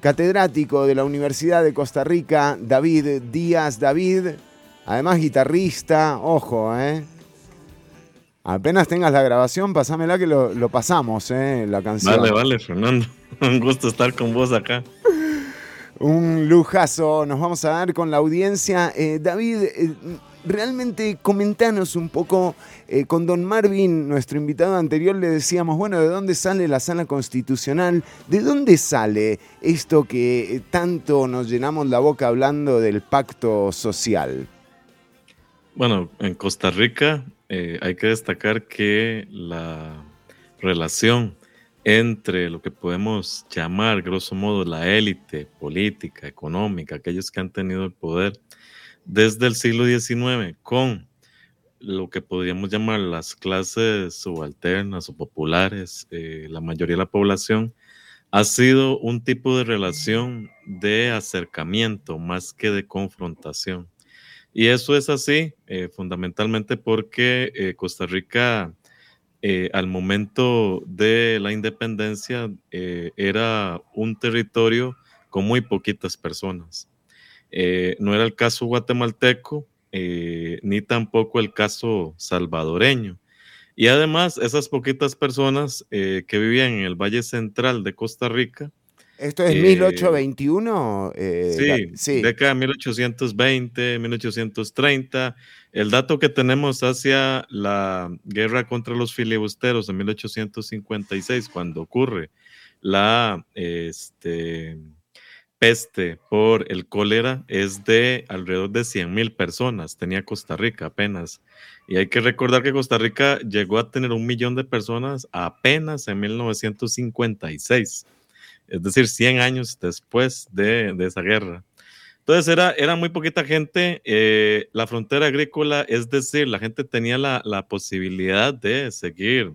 catedrático de la Universidad de Costa Rica, David Díaz. David, además guitarrista, ojo, ¿eh? Apenas tengas la grabación, pasámela que lo, lo pasamos, ¿eh? La canción. Vale, vale, Fernando. Un gusto estar con vos acá. Un lujazo nos vamos a dar con la audiencia. Eh, David, eh, realmente comentanos un poco, eh, con don Marvin, nuestro invitado anterior, le decíamos, bueno, ¿de dónde sale la sala constitucional? ¿De dónde sale esto que tanto nos llenamos la boca hablando del pacto social? Bueno, en Costa Rica hay que destacar que la relación entre lo que podemos llamar, grosso modo, la élite política, económica, aquellos que han tenido el poder desde el siglo XIX, con lo que podríamos llamar las clases subalternas o populares, eh, la mayoría de la población, ha sido un tipo de relación de acercamiento más que de confrontación. Y eso es así, eh, fundamentalmente porque eh, Costa Rica eh, al momento de la independencia era un territorio con muy poquitas personas. No era el caso guatemalteco ni tampoco el caso salvadoreño. Y además, esas poquitas personas que vivían en el Valle Central de Costa Rica, ¿Esto es 1821? sí, sí, década de 1820, 1830. El dato que tenemos hacia la guerra contra los filibusteros en 1856, cuando ocurre la este, peste por el cólera, es de alrededor de 100 mil personas. Tenía Costa Rica apenas. Y hay que recordar que Costa Rica llegó a tener un millón de personas apenas en 1956. Es decir, 100 años después de, de esa guerra. Entonces era, era muy poquita gente. Eh, la frontera agrícola, es decir, la gente tenía la, la posibilidad de seguir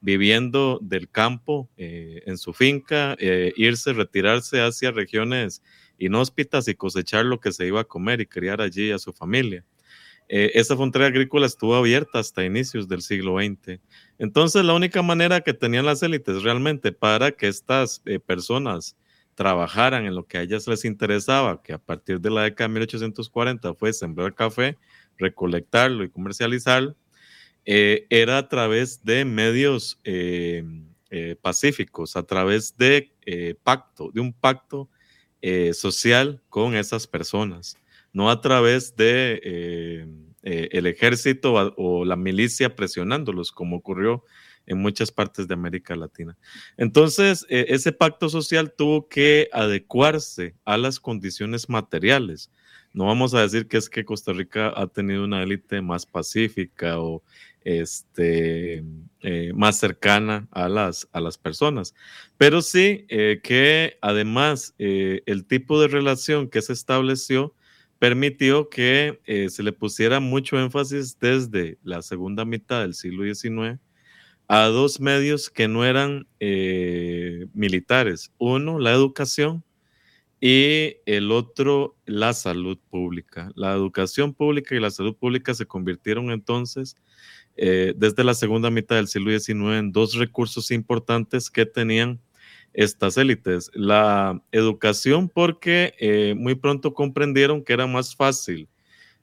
viviendo del campo eh, en su finca, eh, irse, retirarse hacia regiones inhóspitas y cosechar lo que se iba a comer y criar allí a su familia. Esa frontera agrícola estuvo abierta hasta inicios del siglo XX. Entonces, la única manera que tenían las élites realmente para que estas personas trabajaran en lo que a ellas les interesaba, que a partir de la década de 1840 fue sembrar café, recolectarlo y comercializarlo, eh, era a través de medios eh, eh, pacíficos, a través de pacto, de un pacto social con esas personas, no a través de el ejército o la milicia presionándolos, como ocurrió en muchas partes de América Latina. Entonces, eh, ese pacto social tuvo que adecuarse a las condiciones materiales. No vamos a decir que es que Costa Rica ha tenido una élite más pacífica o este, eh, más cercana a las, a las personas, pero sí eh, que además el tipo de relación que se estableció permitió que se le pusiera mucho énfasis desde la segunda mitad del siglo XIX a dos medios que no eran eh, militares. Uno, la educación y el otro, la salud pública. La educación pública y la salud pública se convirtieron entonces eh, desde la segunda mitad del siglo XIX en dos recursos importantes que tenían estas élites. La educación porque eh, muy pronto comprendieron que era más fácil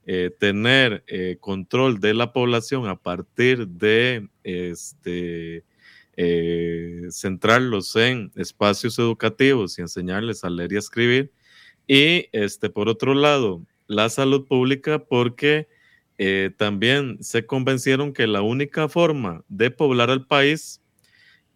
eh, tener eh, control de la población a partir de este, centrarlos en espacios educativos y enseñarles a leer y a escribir. Y este, por otro lado, la salud pública porque también se convencieron que la única forma de poblar al país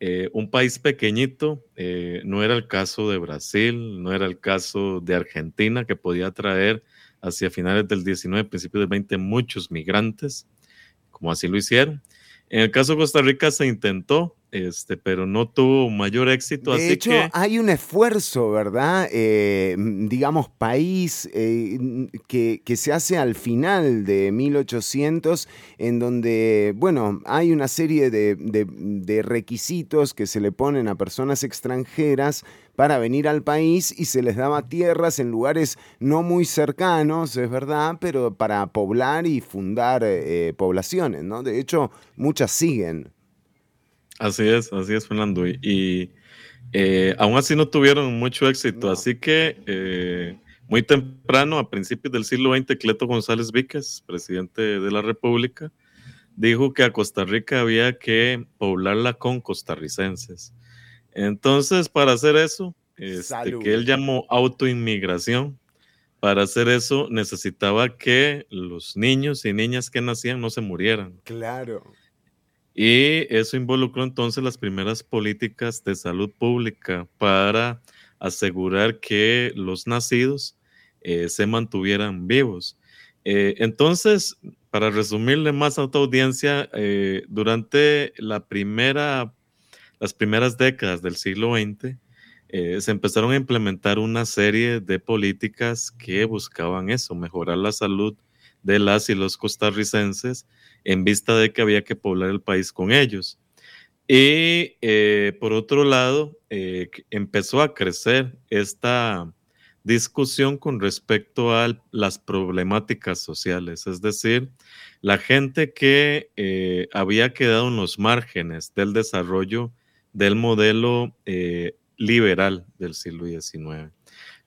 eh, un país pequeñito, eh, no era el caso de Brasil, no era el caso de Argentina, que podía traer hacia finales del 19, principios del 20 muchos migrantes, como así lo hicieron. En el caso de Costa Rica se intentó, este, pero no tuvo mayor éxito. De hecho, hay un esfuerzo, ¿verdad? Eh, digamos, país eh, que, se hace al final de 1800, en donde, bueno, hay una serie de, de requisitos que se le ponen a personas extranjeras para venir al país y se les daba tierras en lugares no muy cercanos, es verdad, pero para poblar y fundar eh, poblaciones, ¿no? De hecho, muchas siguen. Así es, así es, Fernando. Y, eh, aún así no tuvieron mucho éxito. Así que eh, muy temprano, a principios del siglo XX, Cleto González Víquez, presidente de la República, dijo que a Costa Rica había que poblarla con costarricenses. Entonces, para hacer eso, este, que él llamó autoinmigración, para hacer eso necesitaba que los niños y niñas que nacían no se murieran. Claro. Y eso involucró entonces las primeras políticas de salud pública para asegurar que los nacidos eh, se mantuvieran vivos. Eh, entonces, para resumirle más a tu audiencia, eh, durante la primera, las primeras décadas del siglo XX, se empezaron a implementar una serie de políticas que buscaban eso, mejorar la salud de las y los costarricenses en vista de que había que poblar el país con ellos. Y eh, por otro lado, eh, empezó a crecer esta discusión con respecto a las problemáticas sociales, es decir, la gente que eh, había quedado en los márgenes del desarrollo del modelo liberal del siglo XIX.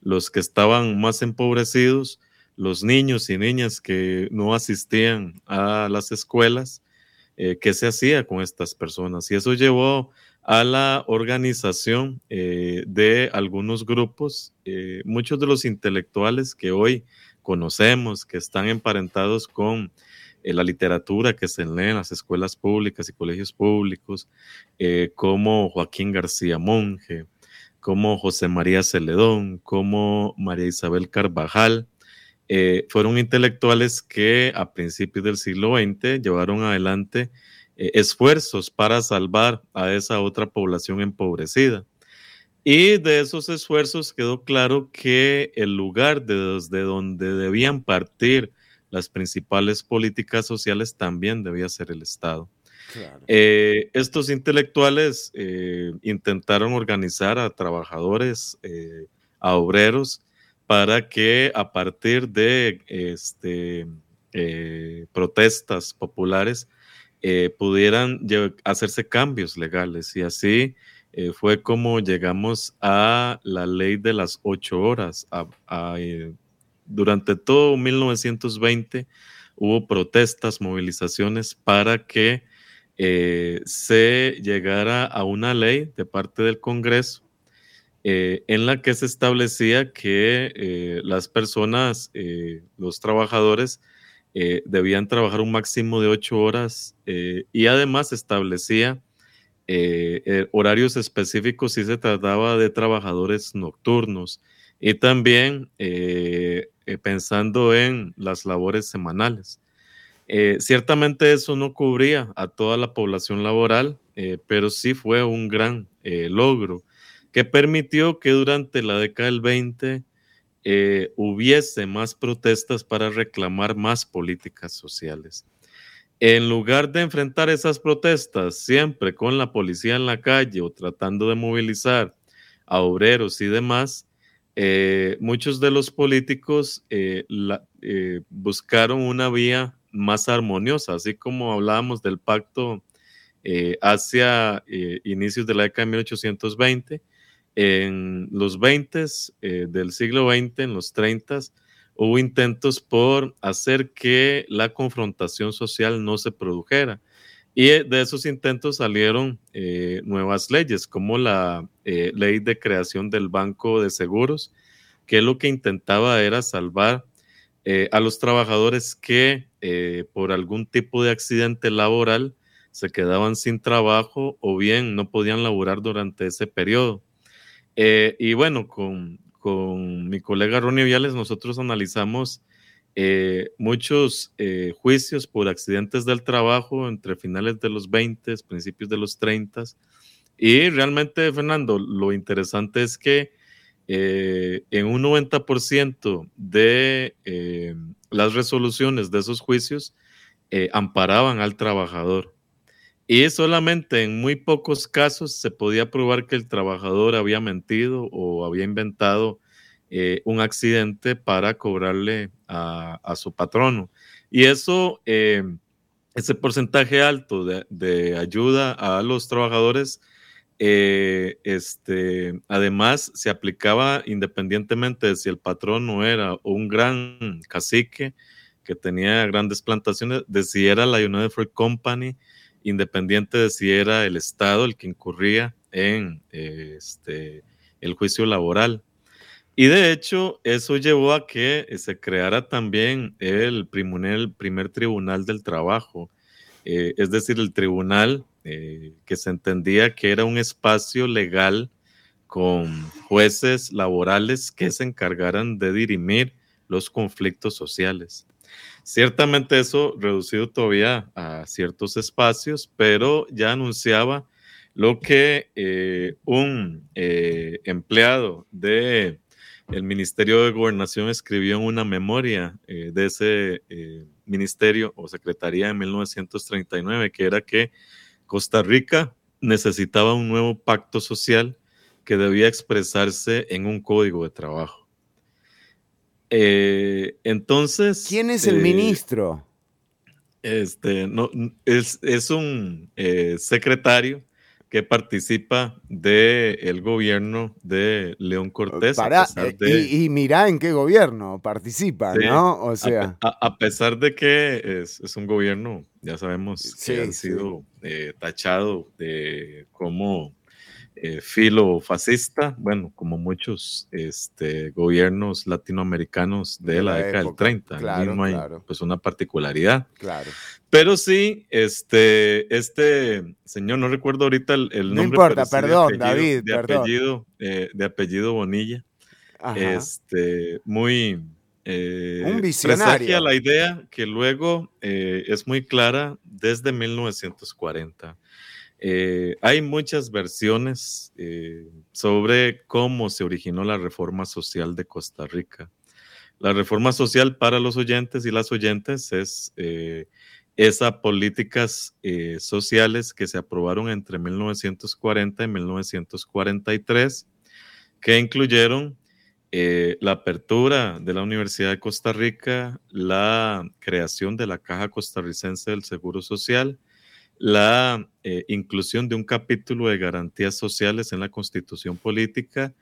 Los que estaban más empobrecidos, los niños y niñas que no asistían a las escuelas, eh, qué se hacía con estas personas. Y eso llevó a la organización eh, de algunos grupos, eh, muchos de los intelectuales que hoy conocemos, que están emparentados con la literatura que se lee en las escuelas públicas y colegios públicos, como Joaquín García Monge, como José María Celedón, como María Isabel Carvajal, eh, fueron intelectuales que a principios del siglo XX llevaron adelante eh, esfuerzos para salvar a esa otra población empobrecida. Y de esos esfuerzos quedó claro que el lugar desde donde debían partir las principales políticas sociales también debía ser el Estado. Eh, estos intelectuales intentaron organizar a trabajadores, a obreros, para que a partir de este, eh, protestas populares eh, pudieran hacerse cambios legales. Y así eh, fue como llegamos a la ley de las ocho horas. durante todo 1920 hubo protestas, movilizaciones para que se llegara a una ley de parte del Congreso eh, en la que se establecía que eh, las personas, eh, los trabajadores, debían trabajar un máximo de ocho horas y además establecía horarios específicos si se trataba de trabajadores nocturnos y también pensando en las labores semanales. ciertamente eso no cubría a toda la población laboral, pero sí fue un gran logro que permitió que durante la década del 20 eh, hubiese más protestas para reclamar más políticas sociales. En lugar de enfrentar esas protestas siempre con la policía en la calle o tratando de movilizar a obreros y demás, eh, muchos de los políticos eh, buscaron una vía más armoniosa, así como hablábamos del pacto hacia inicios de la década de 1820 en los 20 eh, del siglo XX, en los 30, hubo intentos por hacer que la confrontación social no se produjera. Y de esos intentos salieron eh, nuevas leyes, como la eh, ley de creación del Banco de Seguros, que lo que intentaba era salvar a los trabajadores que por algún tipo de accidente laboral se quedaban sin trabajo o bien no podían laborar durante ese periodo. Eh, y bueno, con, con, mi colega Ronnie Viales nosotros analizamos eh, muchos eh, juicios por accidentes del trabajo entre finales de los 20, principios de los 30. Y realmente, Fernando, lo interesante es que en un 90% de las resoluciones de esos juicios amparaban al trabajador. Y solamente en muy pocos casos se podía probar que el trabajador había mentido o había inventado eh, un accidente para cobrarle a, su patrono. Y eso, eh, ese porcentaje alto de, ayuda a los trabajadores, eh, este, además se aplicaba independientemente de si el patrono era un gran cacique que tenía grandes plantaciones, de si era la United Fruit Company, independiente de si era el Estado el que incurría en este, el juicio laboral. Y de hecho, eso llevó a que se creara también el primer, tribunal del trabajo, eh, es decir, el tribunal eh, que se entendía que era un espacio legal con jueces laborales que se encargaran de dirimir los conflictos sociales. Ciertamente eso reducido todavía a ciertos espacios, pero ya anunciaba lo que eh, un eh, empleado de el Ministerio de Gobernación escribió en una memoria eh, de ese ministerio o secretaría en 1939, que era que Costa Rica necesitaba un nuevo pacto social que debía expresarse en un código de trabajo. Eh, entonces. ¿Quién es el eh, ministro? Este, no, es, es un eh, secretario que participa del gobierno de León Cortés. y, mira en qué gobierno participa, ¿no? O sea. A, pesar de que es, es, un gobierno, ya sabemos que ha sido tachado de como eh, filo fascista, bueno, como muchos este, gobiernos latinoamericanos de, la, década del 30, no hay pues una particularidad. Claro. Pero sí, este, este señor, no recuerdo ahorita el, nombre. No importa, perdón, David, de Apellido, eh, de apellido Bonilla. Este, muy... Eh, Un visionario. la idea que luego eh, es muy clara desde 1940 eh, hay muchas versiones eh, sobre cómo se originó la reforma social de Costa Rica. La reforma social para los oyentes y las oyentes es eh, esas políticas sociales que se aprobaron entre 1940 y 1943, que incluyeron la apertura de la Universidad de Costa Rica, la creación de la Caja Costarricense del Seguro Social, la eh, inclusión de un capítulo de garantías sociales en la constitución política,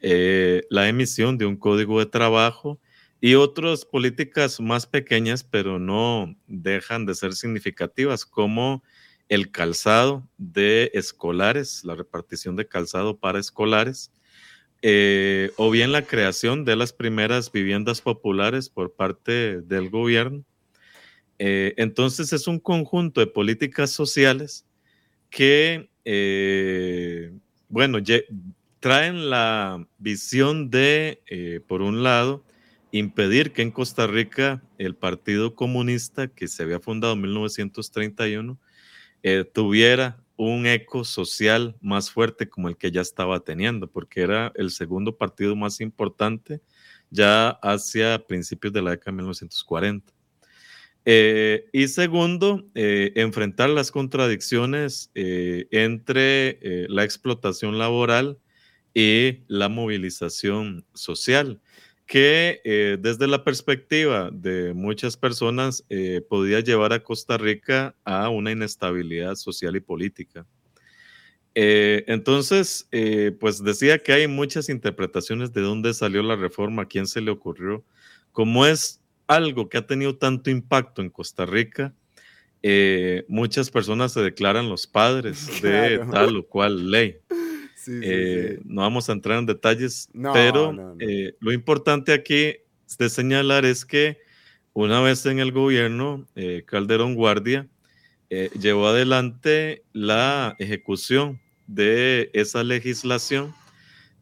eh, la emisión de un código de trabajo y otras políticas más pequeñas, pero no dejan de ser significativas, como el calzado de escolares, la repartición de calzado para escolares, eh, o bien la creación de las primeras viviendas populares por parte del gobierno eh, entonces es un conjunto de políticas sociales que, eh, bueno, traen la visión de, eh, por un lado, impedir que en Costa Rica el Partido Comunista, que se había fundado en 1931, tuviera un eco social más fuerte como el que ya estaba teniendo, porque era el segundo partido más importante ya hacia principios de la década de 1940. Eh, y segundo, eh, enfrentar las contradicciones eh, entre la explotación laboral y la movilización social, que desde la perspectiva de muchas personas podía llevar a Costa Rica a una inestabilidad social y política. Entonces, pues decía que hay muchas interpretaciones de dónde salió la reforma, quién se le ocurrió. Como es algo que ha tenido tanto impacto en Costa Rica, eh, muchas personas se declaran los padres de tal o cual ley. No vamos a entrar en detalles, pero lo importante aquí de señalar es que una vez en el gobierno, Calderón Guardia llevó adelante la ejecución de esa legislación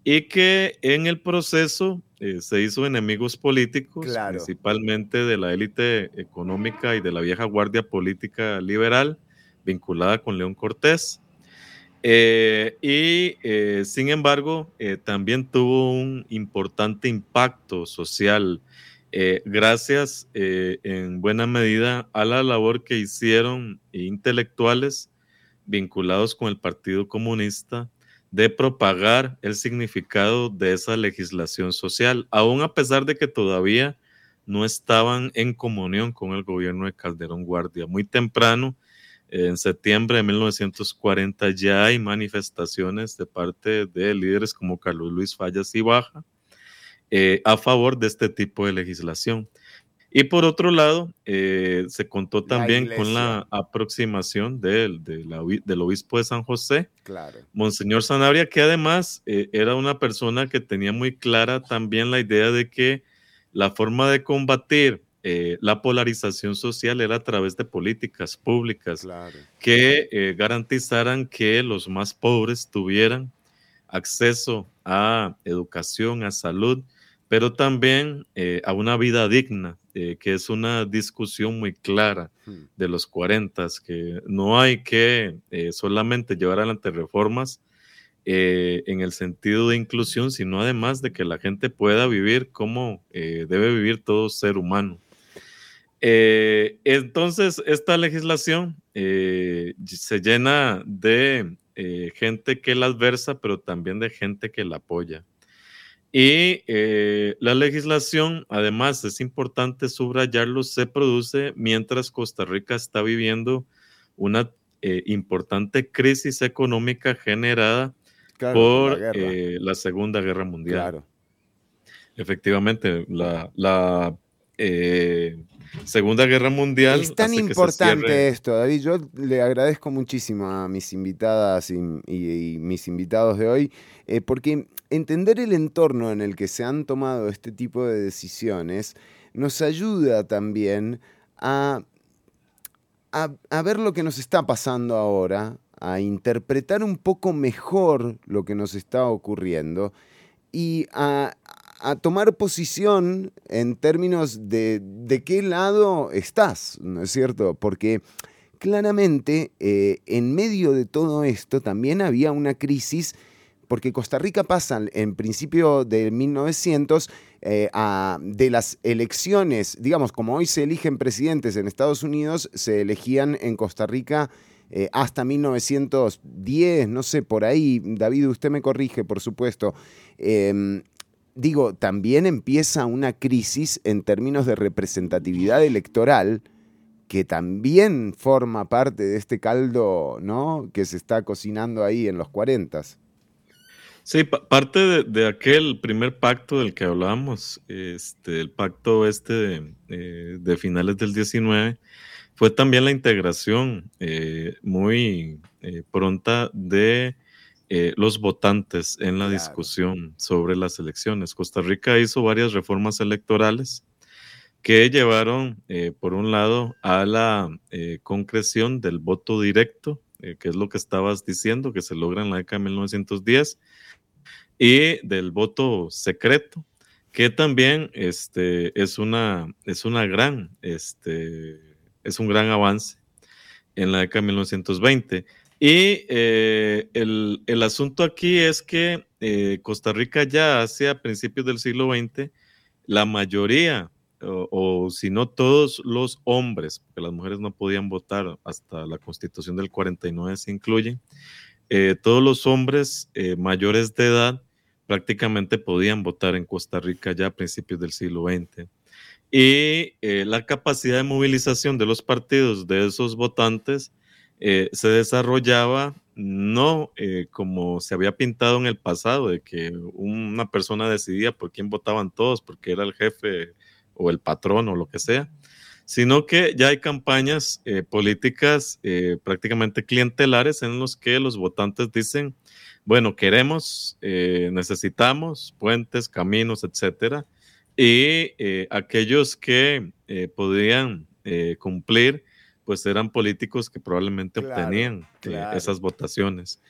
y que en el proceso eh, se hizo enemigos políticos, principalmente de la élite económica y de la vieja guardia política liberal vinculada con León Cortés. Eh, y eh, sin embargo, también tuvo un importante impacto social, gracias en buena medida a la labor que hicieron intelectuales vinculados con el Partido Comunista de propagar el significado de esa legislación social, aún a pesar de que todavía no estaban en comunión con el gobierno de Calderón Guardia. Muy temprano, en septiembre de 1940, ya hay manifestaciones de parte de líderes como Carlos Luis Fallas y Baja eh, a favor de este tipo de legislación. Y por otro lado, eh, se contó también con la aproximación del, del obispo de San José, Monseñor Sanabria, que además eh, era una persona que tenía muy clara también la idea de que la forma de combatir eh, la polarización social era a través de políticas públicas que garantizaran que los más pobres tuvieran acceso a educación, a salud, pero también a una vida digna eh, que es una discusión muy clara hmm. de los 40, que no hay que eh, solamente llevar adelante reformas eh, en el sentido de inclusión, sino además de que la gente pueda vivir como debe vivir todo ser humano. entonces, esta legislación se llena de gente que la adversa, pero también de gente que la apoya. Y eh, la legislación, además, es importante subrayarlo, se produce mientras Costa Rica está viviendo una eh, importante crisis económica generada por eh, la, Segunda Guerra Mundial. Claro. Efectivamente, la, Segunda Guerra Mundial. Es tan importante esto, David. Yo le agradezco muchísimo a mis invitadas y, y mis invitados de hoy, porque entender el entorno en el que se han tomado este tipo de decisiones nos ayuda también a, a, ver lo que nos está pasando ahora, a interpretar un poco mejor lo que nos está ocurriendo y a, tomar posición en términos de, de qué lado estás, ¿no es cierto? Porque claramente eh, en medio de todo esto también había una crisis porque Costa Rica pasa en principio de 1900 eh, de las elecciones, digamos, como hoy se eligen presidentes en Estados Unidos, se elegían en Costa Rica eh, hasta 1910, no sé, por ahí, David, usted me corrige, por supuesto. Em, digo, también empieza una crisis en términos de representatividad electoral que también forma parte de este caldo ¿no? que se está cocinando ahí en los 40. Sí, parte de, aquel primer pacto del que hablábamos, este, el pacto este de, eh, finales del 19, fue también la integración eh, muy eh, pronta de los votantes en la discusión sobre las elecciones. Costa Rica hizo varias reformas electorales que llevaron, por un lado, a la concreción del voto directo, que es lo que estabas diciendo, que se logra en la década de 1910 y del voto secreto, que también este, es, una, es una gran, este, es un gran avance en la década de 1920. Y eh, el, el, asunto aquí es que eh, Costa Rica ya hacia principios del siglo XX, la mayoría, o, si no todos los hombres, porque las mujeres no podían votar hasta la constitución del 49 se incluye, eh, todos los hombres mayores de edad prácticamente podían votar en Costa Rica ya a principios del siglo XX. Y eh, la capacidad de movilización de los partidos de esos votantes eh, se desarrollaba no como se había pintado en el pasado, de que una persona decidía por quién votaban todos, porque era el jefe o el patrón o lo que sea, sino que ya hay campañas eh, políticas eh, prácticamente clientelares en los que los votantes dicen, bueno, queremos, eh, necesitamos puentes, caminos, etcétera, y aquellos que podían cumplir, pues eran políticos que probablemente obtenían esas votaciones.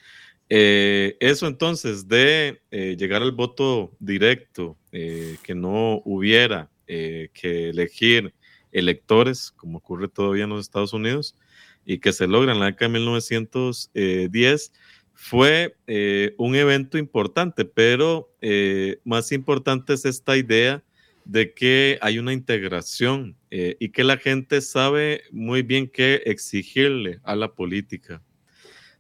eso entonces de llegar al voto directo, que no hubiera que elegir electores, como ocurre todavía en los Estados Unidos, y que se logra en la década de 1910, fue eh, un evento importante, pero eh, más importante es esta idea de que hay una integración eh, y que la gente sabe muy bien qué exigirle a la política.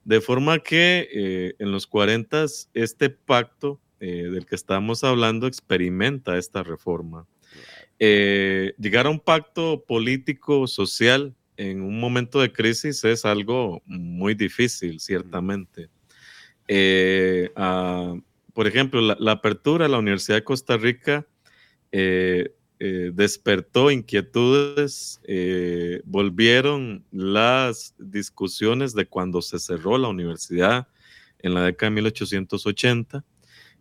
De forma que en los 40 este pacto del que estamos hablando experimenta esta reforma. Eh, llegar a un pacto político, social, en un momento de crisis es algo muy difícil, ciertamente. Eh, ah, por ejemplo, la, apertura de la Universidad de Costa Rica eh, despertó inquietudes, volvieron las discusiones de cuando se cerró la universidad en la década de 1880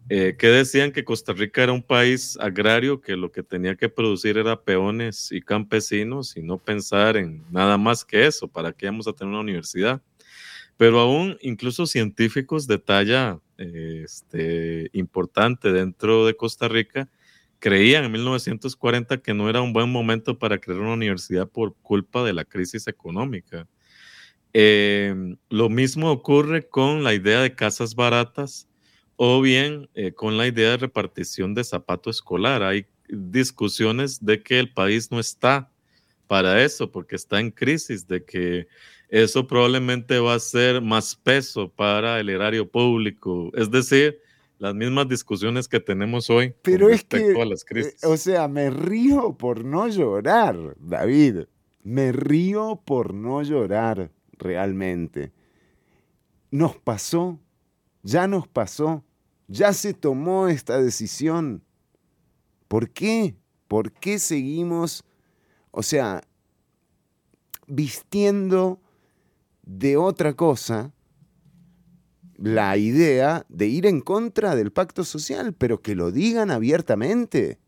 eh, que decían que Costa Rica era un país agrario, que lo que tenía que producir era peones y campesinos y no pensar en nada más que eso, para qué vamos a tener una universidad. Pero aún incluso científicos de talla eh, este, importante dentro de Costa Rica creían en 1940 que no era un buen momento para crear una universidad por culpa de la crisis económica. Eh, lo mismo ocurre con la idea de casas baratas o bien eh, con la idea de repartición de zapato escolar. Hay discusiones de que el país no está para eso, porque está en crisis, de que eso probablemente va a ser más peso para el erario público. Es decir, las mismas discusiones que tenemos hoy Pero es que, a las eh, crisis. o sea, me río por no llorar, David. Me río por no llorar realmente. Nos pasó ya nos pasó, ya se tomó esta decisión. ¿Por qué? ¿Por qué seguimos, o sea, vistiendo de otra cosa la idea de ir en contra del pacto social, pero que lo digan abiertamente.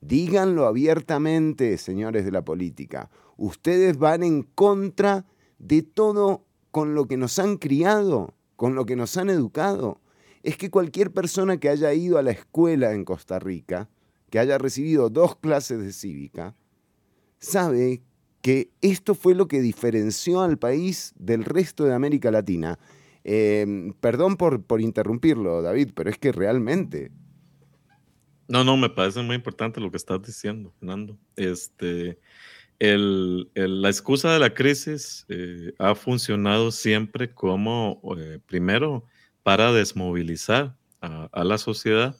Díganlo abiertamente, señores de la política. Ustedes van en contra de todo con lo que nos han criado con lo que nos han educado, es que cualquier persona que haya ido a la escuela en Costa Rica, que haya recibido dos clases de cívica, sabe que esto fue lo que diferenció al país del resto de América Latina. Em, perdón por, por interrumpirlo, David, pero es que realmente... No, no, me parece muy importante lo que estás diciendo, Fernando. Este, la excusa de la crisis eh, ha funcionado siempre como, eh, primero, para desmovilizar a, la sociedad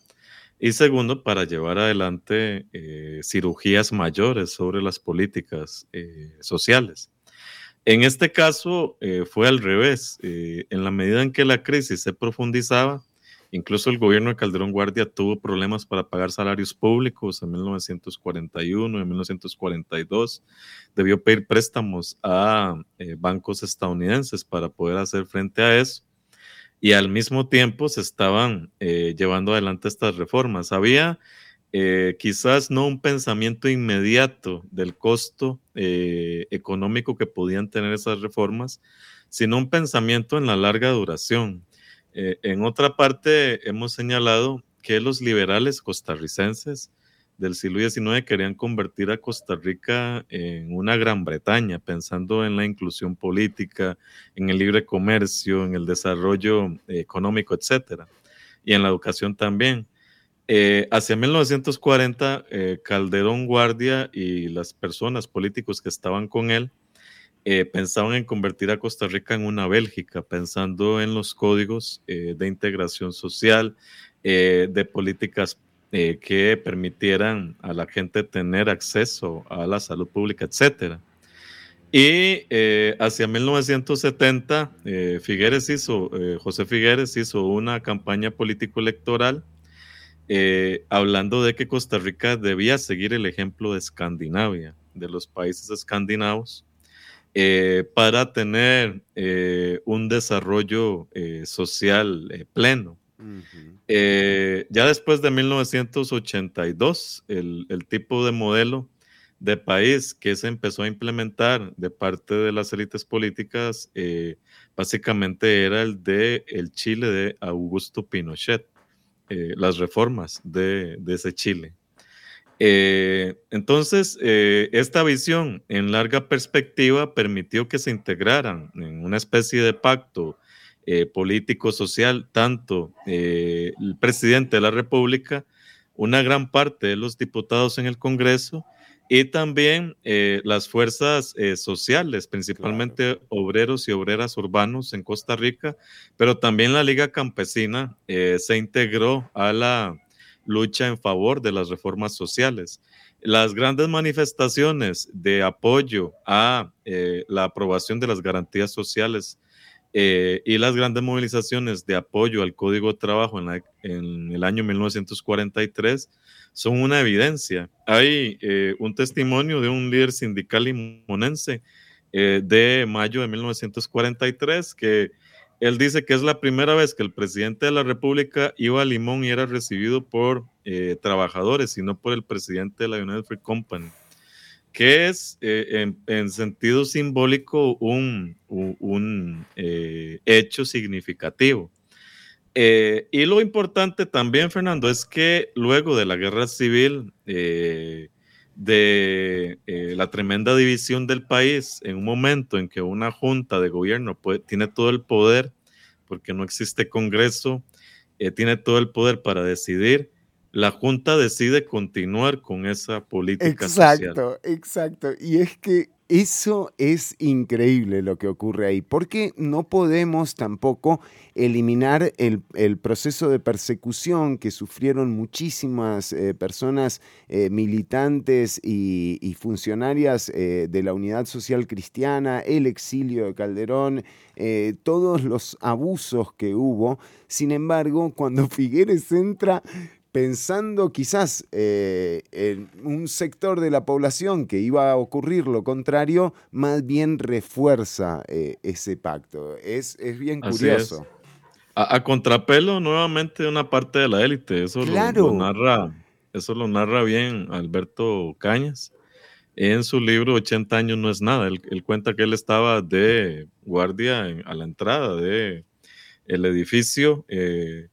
y segundo, para llevar adelante eh, cirugías mayores sobre las políticas sociales. En este caso fue al revés. en la medida en que la crisis se profundizaba, Incluso el gobierno de Calderón Guardia tuvo problemas para pagar salarios públicos en 1941, en 1942. Debió pedir préstamos a eh, bancos estadounidenses para poder hacer frente a eso. Y al mismo tiempo se estaban eh, llevando adelante estas reformas. Había eh, quizás no un pensamiento inmediato del costo económico que podían tener esas reformas, sino un pensamiento en la larga duración. Eh, en otra parte, hemos señalado que los liberales costarricenses del siglo XIX querían convertir a Costa Rica en una Gran Bretaña, pensando en la inclusión política, en el libre comercio, en el desarrollo económico, etcétera, y en la educación también. Eh, hacia 1940, eh, Calderón Guardia y las personas políticos que estaban con él eh, pensaban en convertir a Costa Rica en una Bélgica, pensando en los códigos eh, de integración social, eh, de políticas que permitieran a la gente tener acceso a la salud pública, etc. Y eh, hacia 1970, eh, hizo, eh, José Figueres hizo una campaña político-electoral hablando de que Costa Rica debía seguir el ejemplo de Escandinavia, de los países escandinavos, para tener un desarrollo social pleno. Ya después de 1982, el, tipo de modelo de país que se empezó a implementar de parte de las élites políticas eh, básicamente era el de el Chile de Augusto Pinochet, eh, las reformas de, ese Chile. Eh, entonces, esta visión en larga perspectiva permitió que se integraran en una especie de pacto político-social, tanto el presidente de la República, una gran parte de los diputados en el Congreso, y también eh, las fuerzas eh, sociales, principalmente obreros y obreras urbanos en Costa Rica, pero también la Liga Campesina eh, se integró a la lucha en favor de las reformas sociales. Las grandes manifestaciones de apoyo a la aprobación de las garantías sociales y las grandes movilizaciones de apoyo al Código de Trabajo en, en el año 1943 son una evidencia. Hay eh, un testimonio de un líder sindical limonense eh, de mayo de 1943 que él dice que es la primera vez que el presidente de la República iba a Limón y era recibido por eh, trabajadores y no por el presidente de la United Free Company, que es en, sentido simbólico un, un hecho significativo. Eh, y lo importante también, Fernando, es que luego de la guerra civil, eh, de eh, la tremenda división del país, en un momento en que una junta de gobierno tiene todo el poder, porque no existe Congreso, tiene todo el poder para decidir, la Junta decide continuar con esa política. Exacto, exacto. Y es que eso es increíble lo que ocurre ahí, porque no podemos tampoco eliminar el, proceso de persecución que sufrieron muchísimas eh, personas eh, militantes y, funcionarias eh, de la Unidad Social Cristiana, el exilio de Calderón, todos los abusos que hubo. Sin embargo, cuando Figueres entra, pensando quizás eh, en un sector de la población que iba a ocurrir lo contrario, más bien refuerza eh, ese pacto. Es, bien curioso. A, contrapelo nuevamente de una parte de la élite, eso, lo, narra, eso lo narra bien Alberto Cañas. En su libro 80 años no es nada, él, cuenta que él estaba de guardia a la entrada de el edificio eh,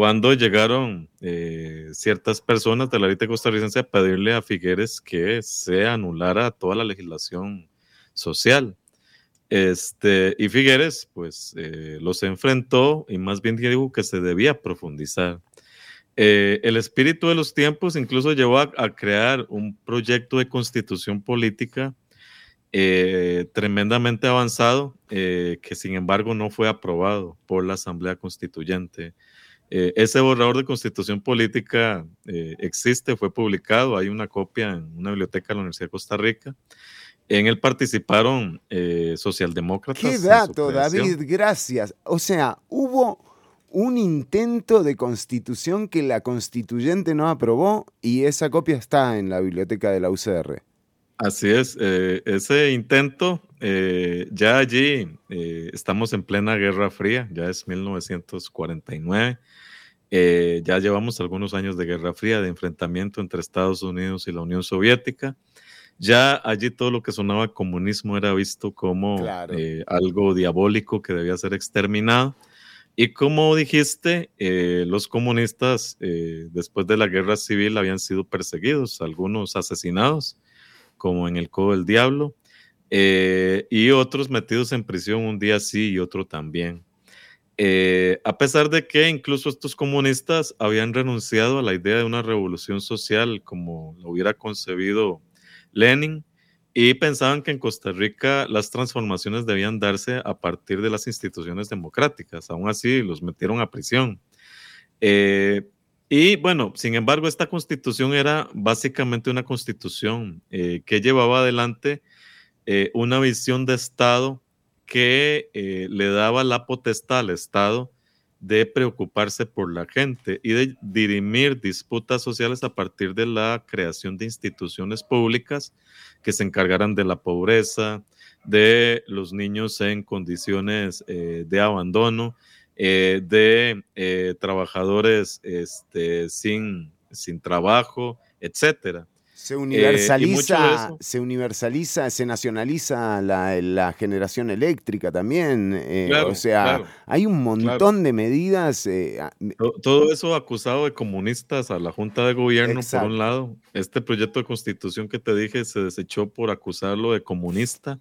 cuando llegaron eh, ciertas personas de la élite costarricense a pedirle a Figueres que se anulara toda la legislación social. Este, y Figueres, pues, eh, los enfrentó y más bien dijo que se debía profundizar. Eh, el espíritu de los tiempos incluso llevó a crear un proyecto de constitución política tremendamente avanzado, que sin embargo no fue aprobado por la Asamblea Constituyente. Eh, ese borrador de constitución política eh, existe, fue publicado, hay una copia en una biblioteca de la Universidad de Costa Rica. En él participaron eh, socialdemócratas. Qué dato, David, gracias. O sea, hubo un intento de constitución que la constituyente no aprobó y esa copia está en la biblioteca de la UCR. Así es, ese intento, ya allí estamos en plena Guerra Fría, ya es 1949. Eh, ya llevamos algunos años de Guerra Fría, de enfrentamiento entre Estados Unidos y la Unión Soviética. Ya allí todo lo que sonaba comunismo era visto como eh, algo diabólico que debía ser exterminado. Y como dijiste, eh, los comunistas después de la guerra civil habían sido perseguidos, algunos asesinados, como en el Codo del Diablo, y otros metidos en prisión un día sí y otro también. Eh, a pesar de que incluso estos comunistas habían renunciado a la idea de una revolución social como lo hubiera concebido Lenin y pensaban que en Costa Rica las transformaciones debían darse a partir de las instituciones democráticas. Aún así, los metieron a prisión. Eh, y bueno, sin embargo, esta constitución era básicamente una constitución eh, que llevaba adelante una visión de Estado que eh, le daba la potestad al Estado de preocuparse por la gente y de dirimir disputas sociales a partir de la creación de instituciones públicas que se encargaran de la pobreza, de los niños en condiciones eh, de abandono, eh, de trabajadores este, sin, sin trabajo, etcétera. Se universaliza, se universaliza, se nacionaliza la, generación eléctrica también. o sea, hay un montón de medidas. todo, eso acusado de comunistas a la Junta de Gobierno, por un lado. Este proyecto de constitución que te dije se desechó por acusarlo de comunista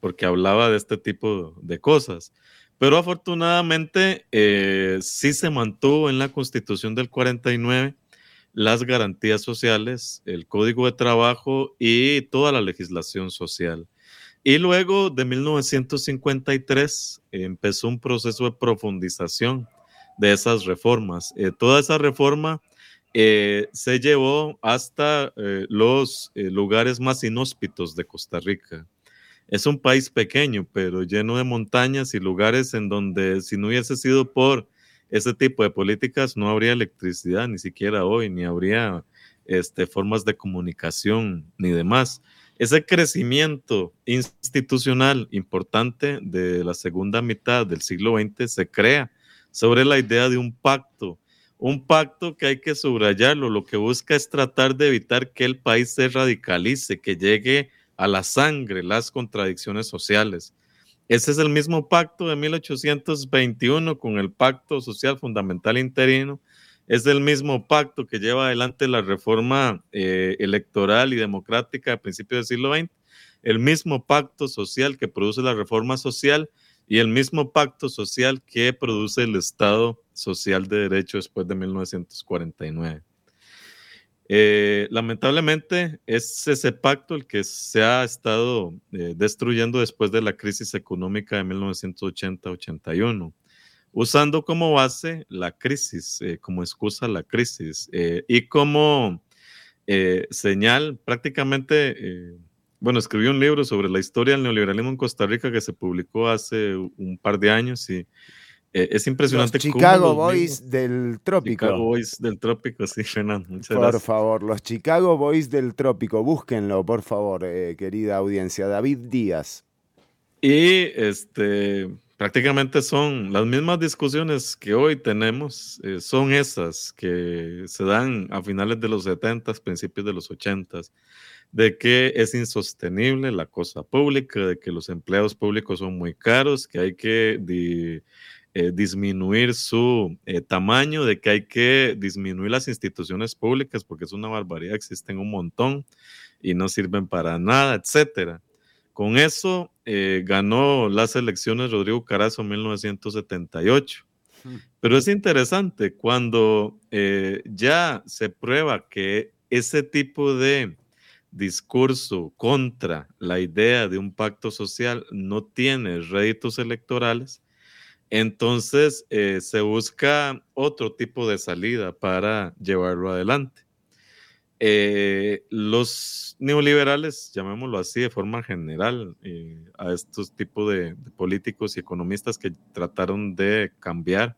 porque hablaba de este tipo de cosas. Pero afortunadamente eh, sí se mantuvo en la constitución del 49 las garantías sociales, el código de trabajo y toda la legislación social. Y luego de 1953 empezó un proceso de profundización de esas reformas. Eh, toda esa reforma eh, se llevó hasta los lugares más inhóspitos de Costa Rica. Es un país pequeño, pero lleno de montañas y lugares en donde si no hubiese sido por ese tipo de políticas no habría electricidad ni siquiera hoy, ni habría este, formas de comunicación ni demás. Ese crecimiento institucional importante de la segunda mitad del siglo XX se crea sobre la idea de un pacto, un pacto que hay que subrayarlo, lo que busca es tratar de evitar que el país se radicalice, que llegue a la sangre las contradicciones sociales. Ese es el mismo pacto de 1821 con el Pacto Social Fundamental Interino. Es el mismo pacto que lleva adelante la reforma eh, electoral y democrática a principios del siglo XX. El mismo pacto social que produce la reforma social y el mismo pacto social que produce el Estado Social de Derecho después de 1949. Eh, lamentablemente es ese pacto el que se ha estado eh, destruyendo después de la crisis económica de 1980-81, usando como base la crisis, eh, como excusa la crisis y como señal prácticamente, bueno, escribí un libro sobre la historia del neoliberalismo en Costa Rica que se publicó hace un par de años y eh, es impresionante. Los Chicago Boys del Trópico. Chicago Boys del Trópico, sí, Fernando. Muchas por favor, los Chicago Boys del Trópico, búsquenlo, por favor, eh, querida audiencia. David Díaz. Y este, prácticamente son las mismas discusiones que hoy tenemos, eh, son esas que se dan a finales de los 70, principios de los 80, de que es insostenible la cosa pública, de que los empleados públicos son muy caros, que hay que eh, disminuir su eh, tamaño, de que hay que disminuir las instituciones públicas porque es una barbaridad, existen un montón y no sirven para nada, etcétera. Con eso eh, ganó las elecciones Rodrigo Carazo en 1978. Hmm. Pero es interesante cuando ya se prueba que ese tipo de discurso contra la idea de un pacto social no tiene réditos electorales, entonces eh, se busca otro tipo de salida para llevarlo adelante. Eh, los neoliberales, llamémoslo así de forma general, eh, a estos tipos de, políticos y economistas que trataron de cambiar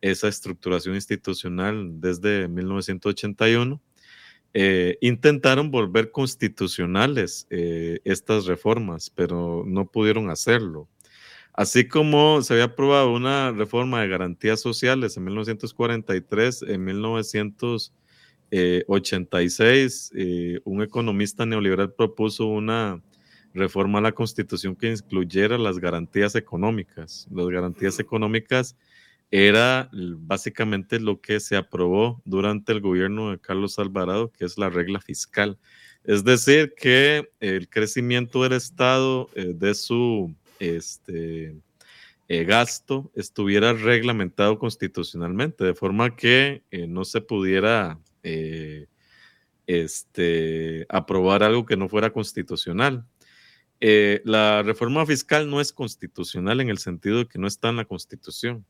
esa estructuración institucional desde 1981, intentaron volver constitucionales estas reformas, pero no pudieron hacerlo. Así como se había aprobado una reforma de garantías sociales en 1943, en 1986, eh, un economista neoliberal propuso una reforma a la constitución que incluyera las garantías económicas. Las garantías económicas era básicamente lo que se aprobó durante el gobierno de Carlos Alvarado, que es la regla fiscal. Es decir, que el crecimiento del Estado eh, de su este, eh, gasto estuviera reglamentado constitucionalmente, de forma que eh, no se pudiera eh, este, aprobar algo que no fuera constitucional. la reforma fiscal no es constitucional en el sentido de que no está en la constitución,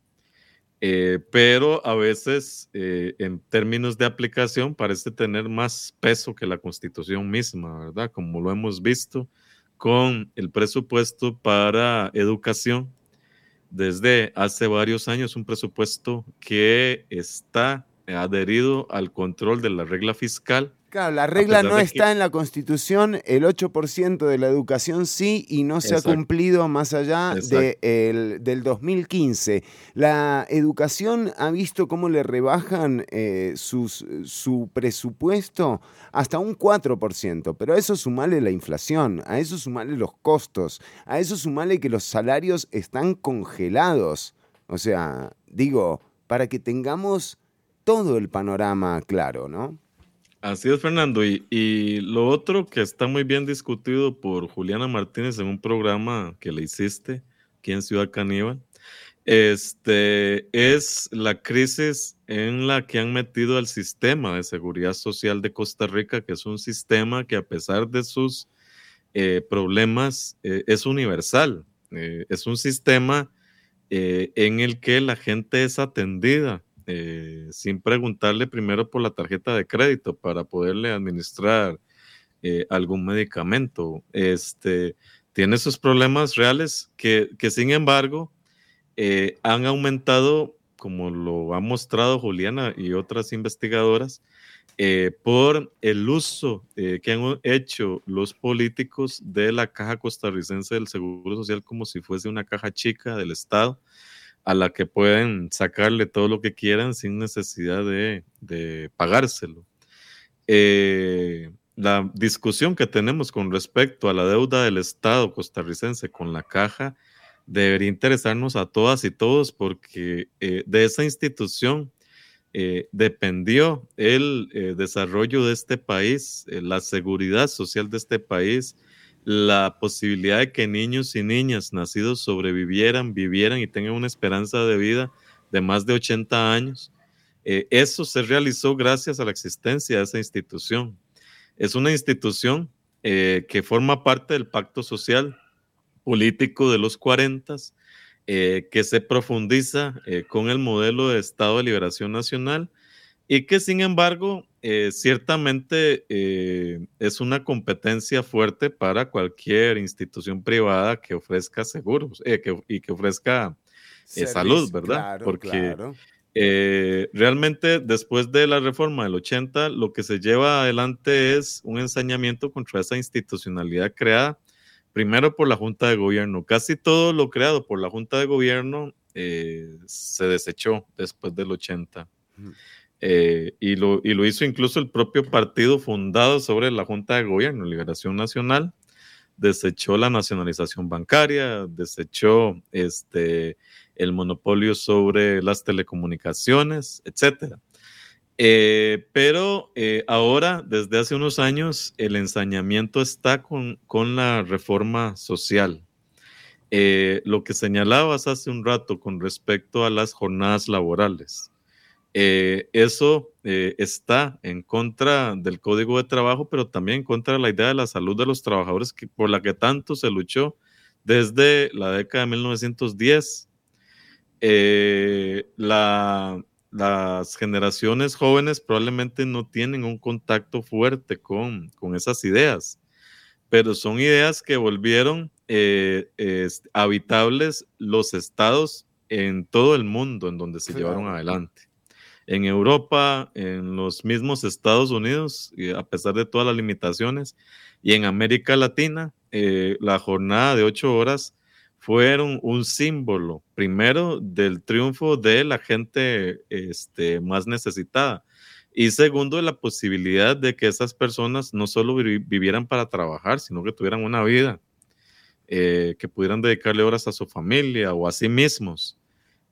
pero a veces en términos de aplicación parece tener más peso que la constitución misma, ¿verdad? Como lo hemos visto con el presupuesto para educación. Desde hace varios años, un presupuesto que está adherido al control de la regla fiscal Claro, la regla no está en la Constitución, el 8% de la educación sí, y no se ha cumplido más allá de del 2015. La educación ha visto cómo le rebajan eh, su presupuesto hasta un 4%, pero a eso sumale la inflación, a eso sumale los costos, a eso sumale que los salarios están congelados. O sea, digo, para que tengamos todo el panorama claro, ¿no? Así es, Fernando. Y, lo otro que está muy bien discutido por Juliana Martínez en un programa que le hiciste aquí en Ciudad Caníbal, este, es la crisis en la que han metido al sistema de seguridad social de Costa Rica, que es un sistema que a pesar de sus eh, problemas eh, es universal. Eh, es un sistema en el que la gente es atendida eh, sin preguntarle primero por la tarjeta de crédito para poderle administrar eh, algún medicamento. Este, tiene sus problemas reales que, sin embargo eh, han aumentado, como lo ha mostrado Juliana y otras investigadoras, por el uso que han hecho los políticos de la caja costarricense del Seguro Social como si fuese una caja chica del Estado a la que pueden sacarle todo lo que quieran sin necesidad de, pagárselo. Eh, la discusión que tenemos con respecto a la deuda del Estado costarricense con la caja debería interesarnos a todas y todos porque eh, de esa institución eh, dependió el desarrollo de este país, la seguridad social de este país, la posibilidad de que niños y niñas nacidos sobrevivieran, vivieran y tengan una esperanza de vida de más de 80 años. Eh, eso se realizó gracias a la existencia de esa institución. Es una institución eh, que forma parte del pacto social político de los 40, eh, que se profundiza con el modelo de Estado de Liberación Nacional y que sin embargo eh, ciertamente eh, es una competencia fuerte para cualquier institución privada que ofrezca seguros eh, y que ofrezca salud, ¿verdad? Porque realmente después de la reforma del 80, lo que se lleva adelante es un ensañamiento contra esa institucionalidad creada primero por la Junta de Gobierno. Casi todo lo creado por la Junta de Gobierno se desechó después del 80. Eh, y, lo, y, lo, hizo incluso el propio partido fundado sobre la Junta de Gobierno, Liberación Nacional, desechó la nacionalización bancaria, desechó este, el monopolio sobre las telecomunicaciones, etc. Eh, pero eh, ahora, desde hace unos años, el ensañamiento está con, con la reforma social. lo que señalabas hace un rato con respecto a las jornadas laborales. Eh, eso eh, está en contra del código de trabajo, pero también en contra de la idea de la salud de los trabajadores que, por la que tanto se luchó desde la década de 1910. Eh, las generaciones jóvenes probablemente no tienen un contacto fuerte con, con esas ideas, pero son ideas que volvieron habitables los estados en todo el mundo en donde se llevaron adelante en Europa, en los mismos Estados Unidos, a pesar de todas las limitaciones, y en América Latina, eh, la jornada de ocho horas fueron un símbolo, primero, del triunfo de la gente este, más necesitada, y segundo, la posibilidad de que esas personas no solo vivieran para trabajar, sino que tuvieran una vida, eh, que pudieran dedicarle horas a su familia o a sí mismos.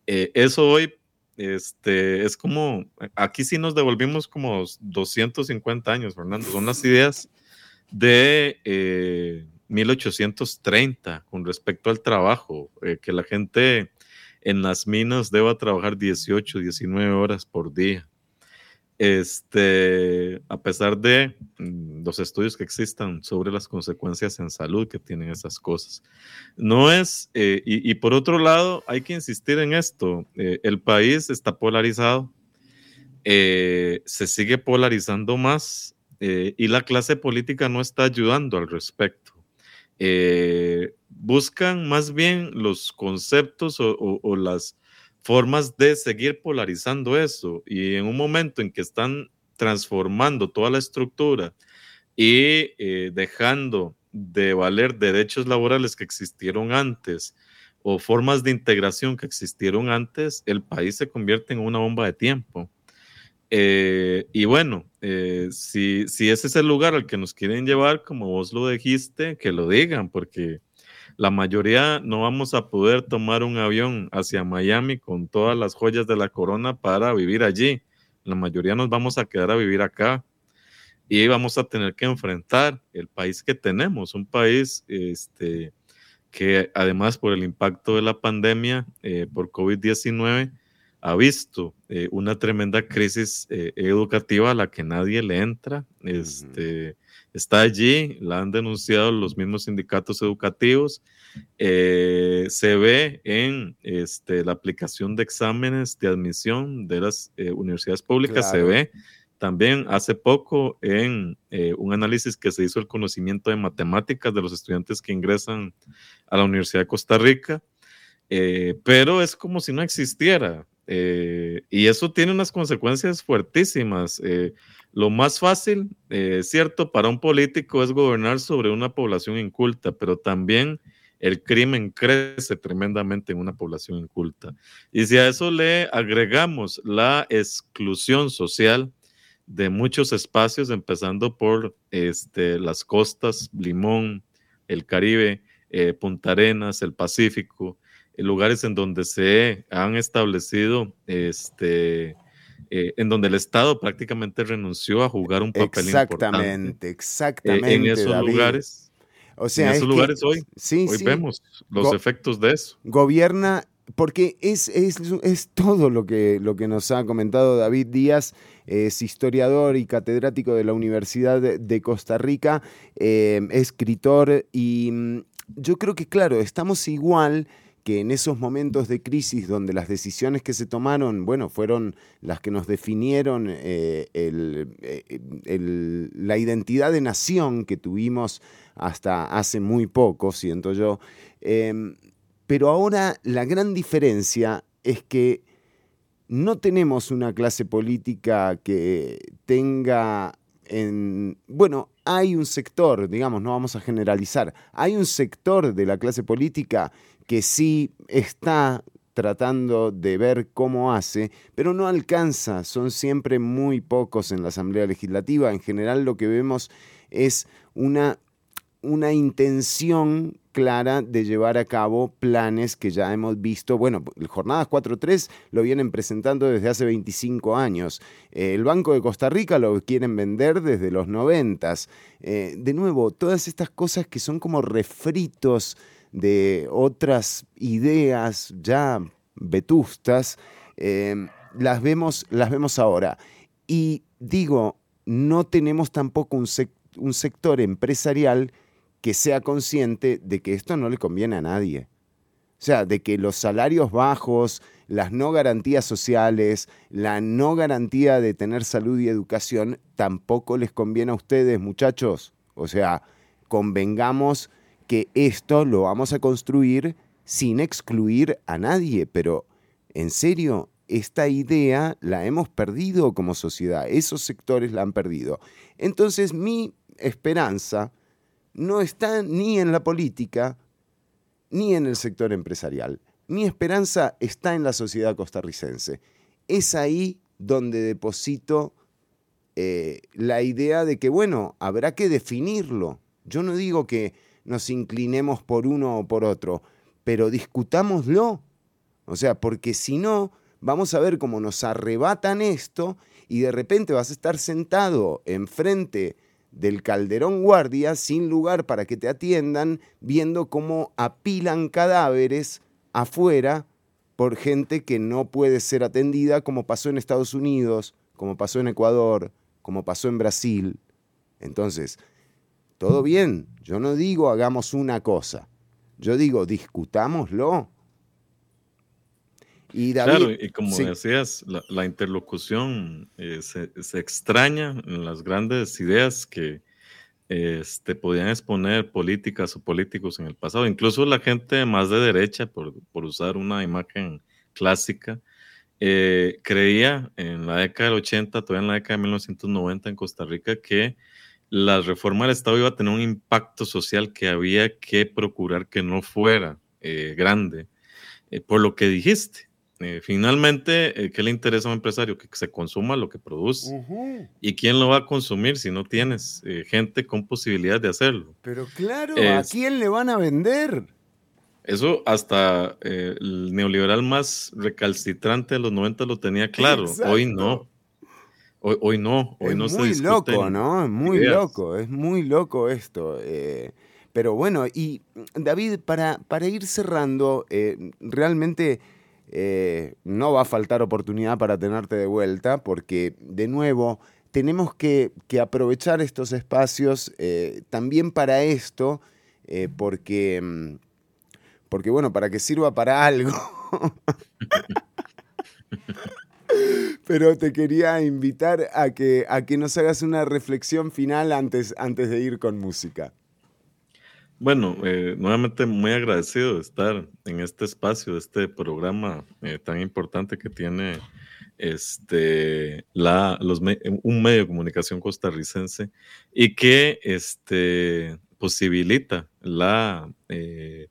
Eh, eso hoy este, es como, aquí sí nos devolvimos como 250 años, Fernando. Son las ideas de 1830 eh, con respecto al trabajo, eh, que la gente en las minas deba trabajar 18, 19 horas por día este, a pesar de mm, los estudios que existan sobre las consecuencias en salud que tienen esas cosas. No es, eh, y, por otro lado, hay que insistir en esto, eh, el país está polarizado, eh, se sigue polarizando más y la clase política no está ayudando al respecto. buscan más bien los conceptos o, las formas de seguir polarizando eso. Y en un momento en que están transformando toda la estructura y eh, dejando de valer derechos laborales que existieron antes o formas de integración que existieron antes, el país se convierte en una bomba de tiempo. Eh, y bueno, eh, si, si ese es el lugar al que nos quieren llevar, como vos lo dijiste, que lo digan, porque la mayoría no vamos a poder tomar un avión hacia Miami con todas las joyas de la corona para vivir allí. La mayoría nos vamos a quedar a vivir acá y vamos a tener que enfrentar el país que tenemos, un país este, que además por el impacto de la pandemia eh, por COVID-19 ha visto eh, una tremenda crisis eh, educativa a la que nadie le entra. Este, Está allí, la han denunciado los mismos sindicatos educativos. se ve en este, la aplicación de exámenes de admisión de las universidades públicas, se ve también hace poco en eh, un análisis que se hizo el conocimiento de matemáticas de los estudiantes que ingresan a la Universidad de Costa Rica, eh, pero es como si no existiera. Eh, y eso tiene unas consecuencias fuertísimas. Lo más fácil, cierto, para un político es gobernar sobre una población inculta, pero también el crimen crece tremendamente en una población inculta. Y si a eso le agregamos la exclusión social, de muchos espacios, empezando por este, las costas, Limón, el Caribe, eh, Punta Arenas, el Pacífico, eh, lugares en donde se han establecido, este, eh, en donde el Estado prácticamente renunció a jugar un papel exactamente, importante. Exactamente, en esos lugares. O sea, en esos lugares hoy, hoy vemos los efectos de eso. Gobierna porque es, es, es, todo lo que, lo que nos ha comentado David Díaz, es historiador y catedrático de la Universidad de Costa Rica, eh, escritor, y mm, yo creo que, claro, estamos igual que en esos momentos de crisis donde las decisiones que se tomaron, bueno, fueron las que nos definieron eh, eh, la identidad de nación que tuvimos hasta hace muy poco, siento yo, pero ahora la gran diferencia es que no tenemos una clase política que tenga en... Bueno, hay un sector, digamos, no vamos a generalizar, hay un sector de la clase política que sí está tratando de ver cómo hace, pero no alcanza, son siempre muy pocos en la Asamblea Legislativa. En general lo que vemos es una, una intención clara de llevar a cabo planes que ya hemos visto. Bueno, Jornadas 4.3 lo vienen presentando desde hace 25 años. el Banco de Costa Rica lo quieren vender desde los 90. Eh, de nuevo, todas estas cosas que son como refritos de otras ideas ya vetustas, eh, las, vemos, las vemos ahora. Y digo, no tenemos tampoco un, un sector empresarial que sea consciente de que esto no le conviene a nadie. O sea, de que los salarios bajos, las no garantías sociales, la no garantía de tener salud y educación, tampoco les conviene a ustedes, muchachos. O sea, convengamos que esto lo vamos a construir sin excluir a nadie, pero en serio, esta idea la hemos perdido como sociedad, esos sectores la han perdido. Entonces mi esperanza no está ni en la política ni en el sector empresarial. Mi esperanza está en la sociedad costarricense. Es ahí donde deposito eh, la idea de que, bueno, habrá que definirlo. Yo no digo que nos inclinemos por uno o por otro, pero discutámoslo. O sea, porque si no, vamos a ver cómo nos arrebatan esto y de repente vas a estar sentado enfrente del Calderón Guardia sin lugar para que te atiendan, viendo cómo apilan cadáveres afuera por gente que no puede ser atendida, como pasó en Estados Unidos, como pasó en Ecuador, como pasó en Brasil. Entonces, todo bien, yo no digo hagamos una cosa, yo digo discutámoslo. Y claro, y como decías, la, interlocución eh, se, extraña en las grandes ideas que este, podían exponer políticas o políticos en el pasado. Incluso la gente más de derecha, por, por usar una imagen clásica, eh, creía en la década del 80, todavía en la década de 1990 en Costa Rica, que la reforma del Estado iba a tener un impacto social que había que procurar que no fuera eh, grande. Por lo que dijiste, finalmente, ¿qué le interesa a un empresario? Que se consuma lo que produce. ¿Y quién lo va a consumir si no tienes gente con posibilidad de hacerlo? Pero claro, ¿a quién le van a vender? Eso hasta eh, el neoliberal más recalcitrante de los 90 lo tenía claro. Hoy no. Hoy, hoy no. Hoy es no muy loco, ¿no? Es muy loco. Es muy loco esto. Eh, pero bueno, y David, para, para ir cerrando, eh, no va a faltar oportunidad para tenerte de vuelta, porque de nuevo tenemos que, aprovechar estos espacios también para esto, porque mm, porque bueno, para que sirva para algo. Pero te quería invitar a que, a que nos hagas una reflexión final antes, antes de ir con música. Bueno, eh, nuevamente muy agradecido de estar en este espacio, de este programa eh, tan importante que tiene este, la, los, un medio de comunicación costarricense y que este, posibilita la eh,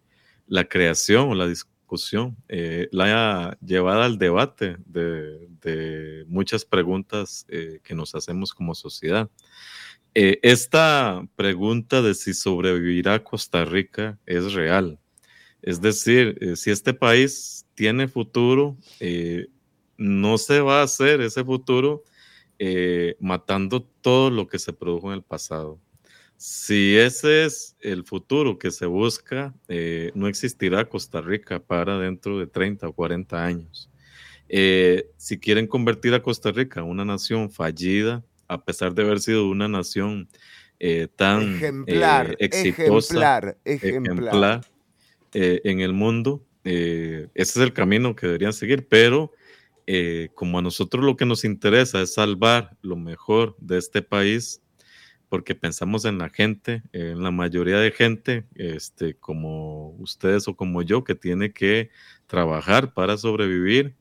la creación o la discusión, eh, la llevada al debate de, muchas preguntas que nos hacemos como sociedad. Eh, esta pregunta de si sobrevivirá Costa Rica es real. Es decir, si este país tiene futuro, no se va a hacer ese futuro matando todo lo que se produjo en el pasado. Si ese es el futuro que se busca, eh, no existirá Costa Rica para dentro de 30 o 40 años. Eh, si quieren convertir a Costa Rica en una nación fallida, a pesar de haber sido una nación eh, tan ejemplar, exitosa, ejemplar, en el mundo, ese es el camino que deberían seguir, pero como a nosotros lo que nos interesa es salvar lo mejor de este país, porque pensamos en la gente, en la mayoría de gente, este, como ustedes o como yo, que tiene que trabajar para sobrevivir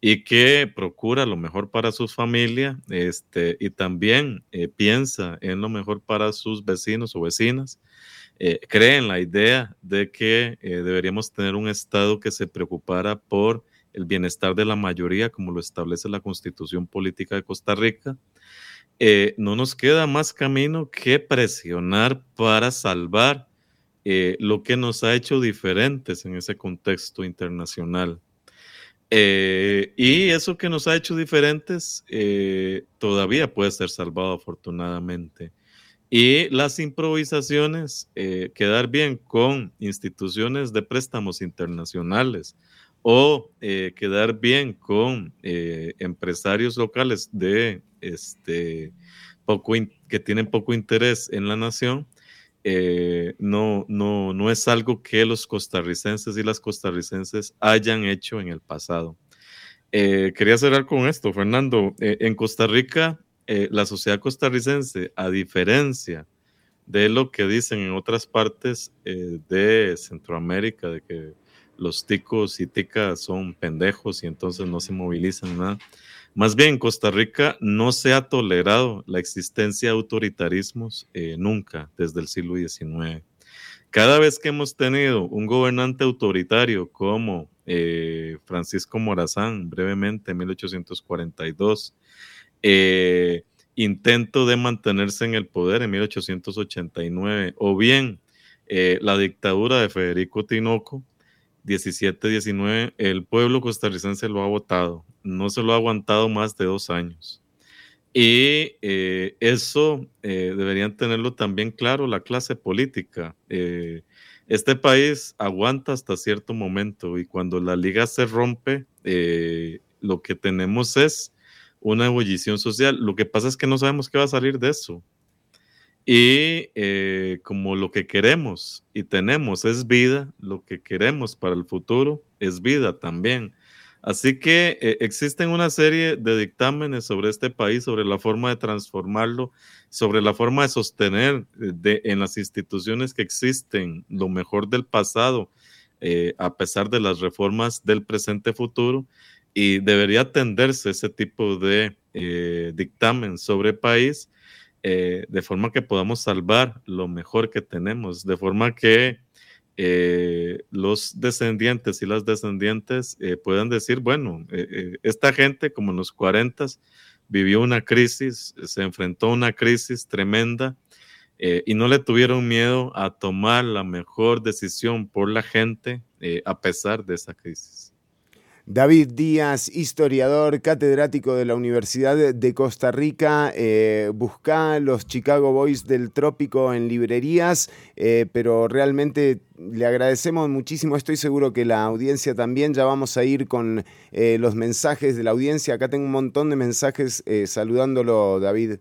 y que procura lo mejor para su familia este, y también eh, piensa en lo mejor para sus vecinos o vecinas. Eh, cree en la idea de que eh, deberíamos tener un Estado que se preocupara por el bienestar de la mayoría, como lo establece la Constitución Política de Costa Rica, no nos queda más camino que presionar para salvar lo que nos ha hecho diferentes en ese contexto internacional. Eh, y eso que nos ha hecho diferentes todavía puede ser salvado afortunadamente. Y las improvisaciones, quedar bien con instituciones de préstamos internacionales o quedar bien con empresarios locales de este, poco que tienen poco interés en la nación, eh, no, no, no es algo que los costarricenses y las costarricenses hayan hecho en el pasado. Eh, quería cerrar con esto, Fernando. Eh, en Costa Rica, la sociedad costarricense, a diferencia de lo que dicen en otras partes de Centroamérica, de que los ticos y ticas son pendejos y entonces no se movilizan nada. Más bien, Costa Rica no se ha tolerado la existencia de autoritarismos eh, nunca desde el siglo XIX. Cada vez que hemos tenido un gobernante autoritario como eh, Francisco Morazán, brevemente en 1842, eh, intento de mantenerse en el poder en 1889, o bien la dictadura de Federico Tinoco, 17-19, el pueblo costarricense lo ha votado, no se lo ha aguantado más de dos años. Y eh, eso eh, deberían tenerlo también claro la clase política. Eh, este país aguanta hasta cierto momento y cuando la liga se rompe, lo que tenemos es una ebullición social. Lo que pasa es que no sabemos qué va a salir de eso. Y eh, como lo que queremos y tenemos es vida, lo que queremos para el futuro es vida también. Así que eh, existen una serie de dictámenes sobre este país, sobre la forma de transformarlo, sobre la forma de sostener eh, en las instituciones que existen lo mejor del pasado, a pesar de las reformas del presente futuro. Y debería atenderse ese tipo de dictamen sobre país, de forma que podamos salvar lo mejor que tenemos, de forma que eh, los descendientes y las descendientes eh, puedan decir, bueno, eh, esta gente como en los 40 vivió una crisis, se enfrentó a una crisis tremenda y no le tuvieron miedo a tomar la mejor decisión por la gente a pesar de esa crisis. David Díaz, historiador, catedrático de la Universidad de Costa Rica, eh, busca los Chicago Boys del Trópico en librerías, eh, pero realmente le agradecemos muchísimo, estoy seguro que la audiencia también, ya vamos a ir con eh, los mensajes de la audiencia, acá tengo un montón de mensajes saludándolo, David.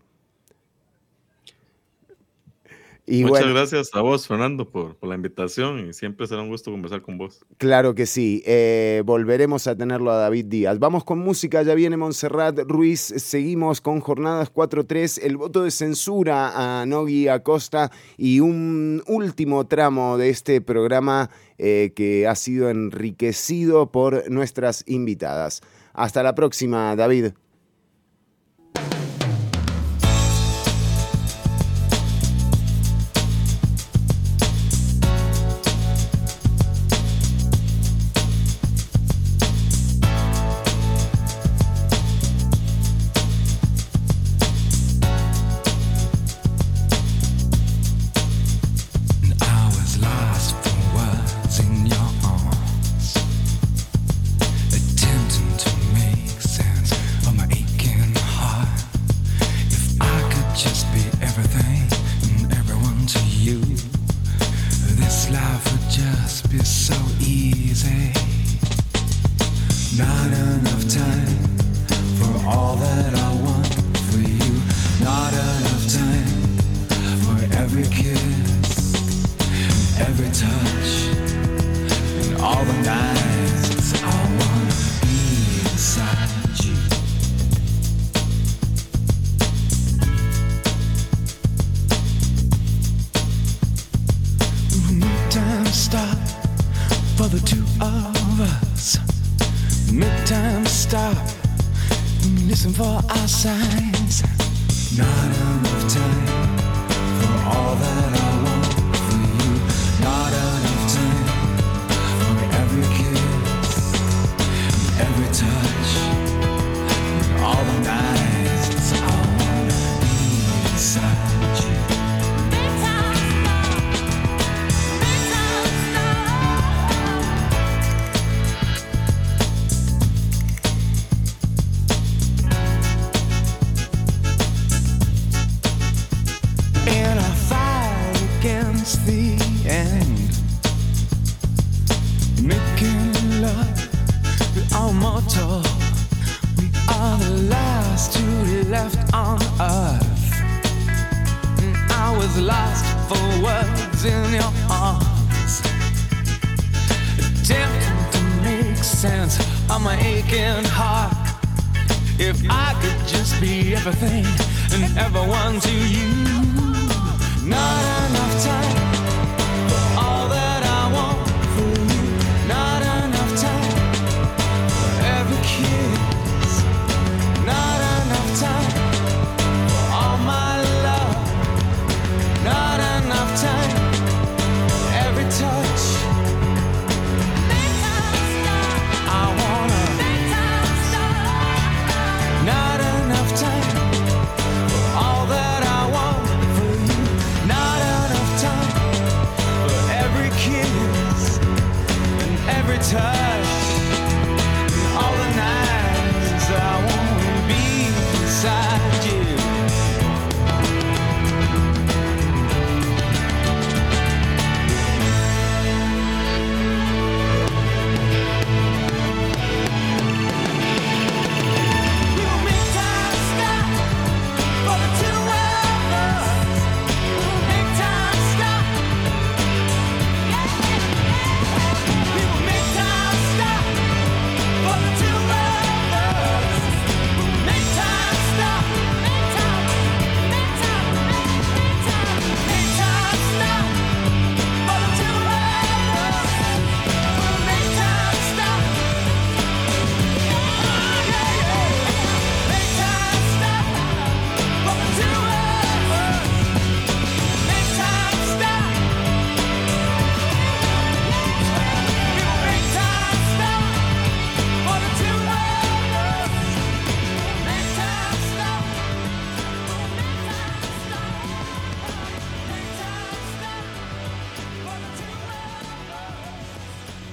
Muchas gracias a vos, Fernando, por, la invitación y siempre será un gusto conversar con vos. Claro que sí. Eh, volveremos a tenerlo a David Díaz. Vamos con música, ya viene Montserrat Ruiz. Seguimos con Jornadas 4-3, el voto de censura a Nogui Acosta y un último tramo de este programa eh, que ha sido enriquecido por nuestras invitadas. Hasta la próxima, David.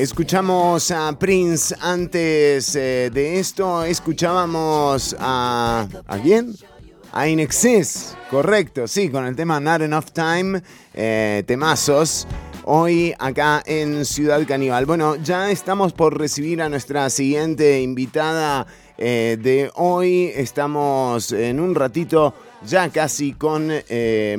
Escuchamos a Prince antes eh, de esto, escuchábamos a... ¿A quién? A Inexcess, correcto, sí, con el tema Not Enough Time, eh, temazos. Hoy acá en Ciudad Caníbal. Bueno, ya estamos por recibir a nuestra siguiente invitada eh, de hoy. Estamos en un ratito ya casi con eh,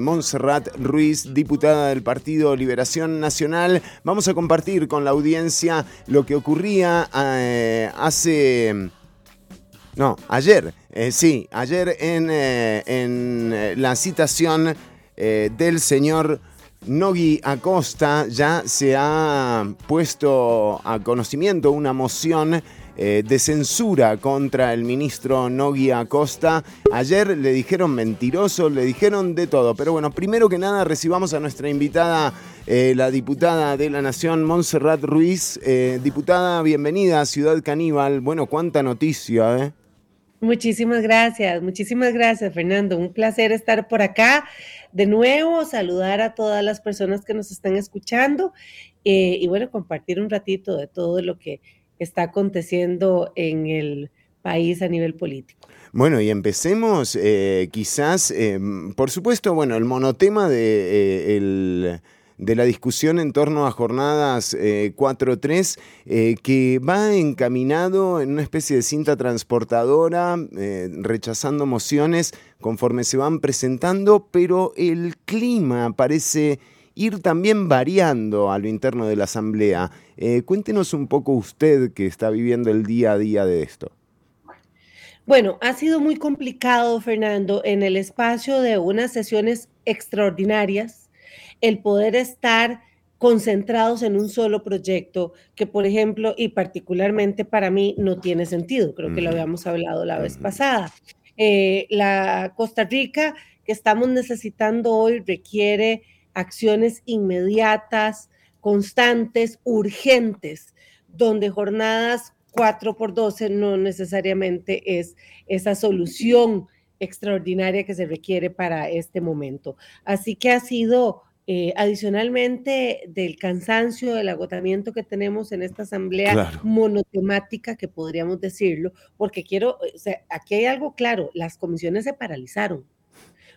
Ruiz, diputada del Partido Liberación Nacional. Vamos a compartir con la audiencia lo que ocurría eh, hace... No, ayer, eh, sí, ayer en, eh, en eh, la citación del señor Nogui Acosta ya se ha puesto a conocimiento una moción eh, de censura contra el ministro Nogui Acosta. Ayer le dijeron mentiroso, le dijeron de todo. Pero bueno, primero que nada recibamos a nuestra invitada, eh, la diputada de la Nación, Montserrat Ruiz. Eh, diputada, bienvenida a Ciudad Caníbal. Bueno, cuánta noticia, ¿eh? Muchísimas gracias, muchísimas gracias Fernando. Un placer estar por acá. De nuevo, saludar a todas las personas que nos están escuchando y bueno, compartir un ratito de todo lo que está aconteciendo en el país a nivel político. Bueno, y empecemos eh, quizás, eh, por supuesto, bueno, el monotema de, eh, de la discusión en torno a jornadas eh, 4-3, eh, que va encaminado en una especie de cinta transportadora, rechazando mociones conforme se van presentando, pero el clima parece ir también variando a lo interno de la Asamblea. Eh, cuéntenos un poco usted que está viviendo el día a día de esto. Bueno, ha sido muy complicado, Fernando, en el espacio de unas sesiones extraordinarias, el poder estar concentrados en un solo proyecto que, por ejemplo, y particularmente para mí, no tiene sentido. Creo que lo habíamos hablado la vez pasada. Eh, la Costa Rica que estamos necesitando hoy requiere acciones inmediatas, constantes, urgentes, donde jornadas 4 por 12 no necesariamente es esa solución extraordinaria que se requiere para este momento. Así que ha sido, eh, adicionalmente del cansancio, del agotamiento que tenemos en esta asamblea Claro. monotemática, que podríamos decirlo, porque quiero, o sea, aquí hay algo claro, las comisiones se paralizaron.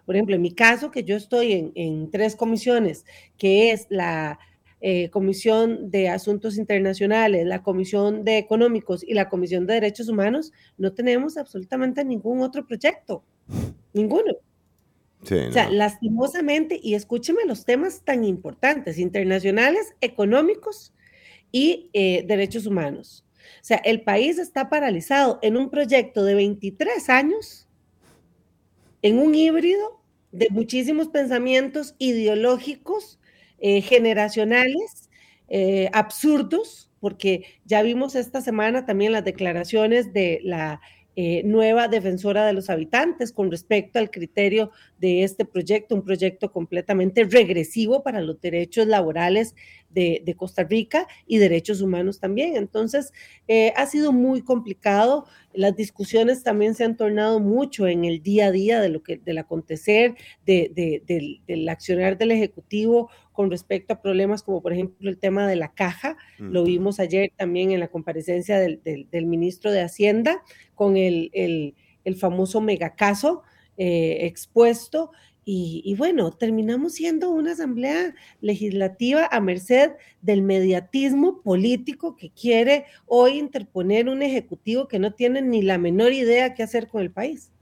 Por ejemplo, en mi caso, que yo estoy en, en tres comisiones, que es la eh, Comisión de Asuntos Internacionales, la Comisión de Económicos y la Comisión de Derechos Humanos, no tenemos absolutamente ningún otro proyecto. Ninguno. Sí, O sea, no. lastimosamente, y escúcheme los temas tan importantes, internacionales, económicos y eh, derechos humanos. O sea, el país está paralizado en un proyecto de 23 años, en un híbrido de muchísimos pensamientos ideológicos, eh, generacionales, eh, absurdos, porque ya vimos esta semana también las declaraciones de la eh, nueva defensora de los habitantes con respecto al criterio de este proyecto, un proyecto completamente regresivo para los derechos laborales de, Costa Rica y derechos humanos también. Entonces, eh, ha sido muy complicado. Las discusiones también se han tornado mucho en el día a día de lo que, del acontecer, de, del, accionar del Ejecutivo con respecto a problemas como, por ejemplo, el tema de la caja. Lo vimos ayer también en la comparecencia del, ministro de Hacienda con el, el famoso megacaso eh, expuesto y, bueno, terminamos siendo una asamblea legislativa a merced del mediatismo político que quiere hoy interponer un ejecutivo que no tiene ni la menor idea qué hacer con el país.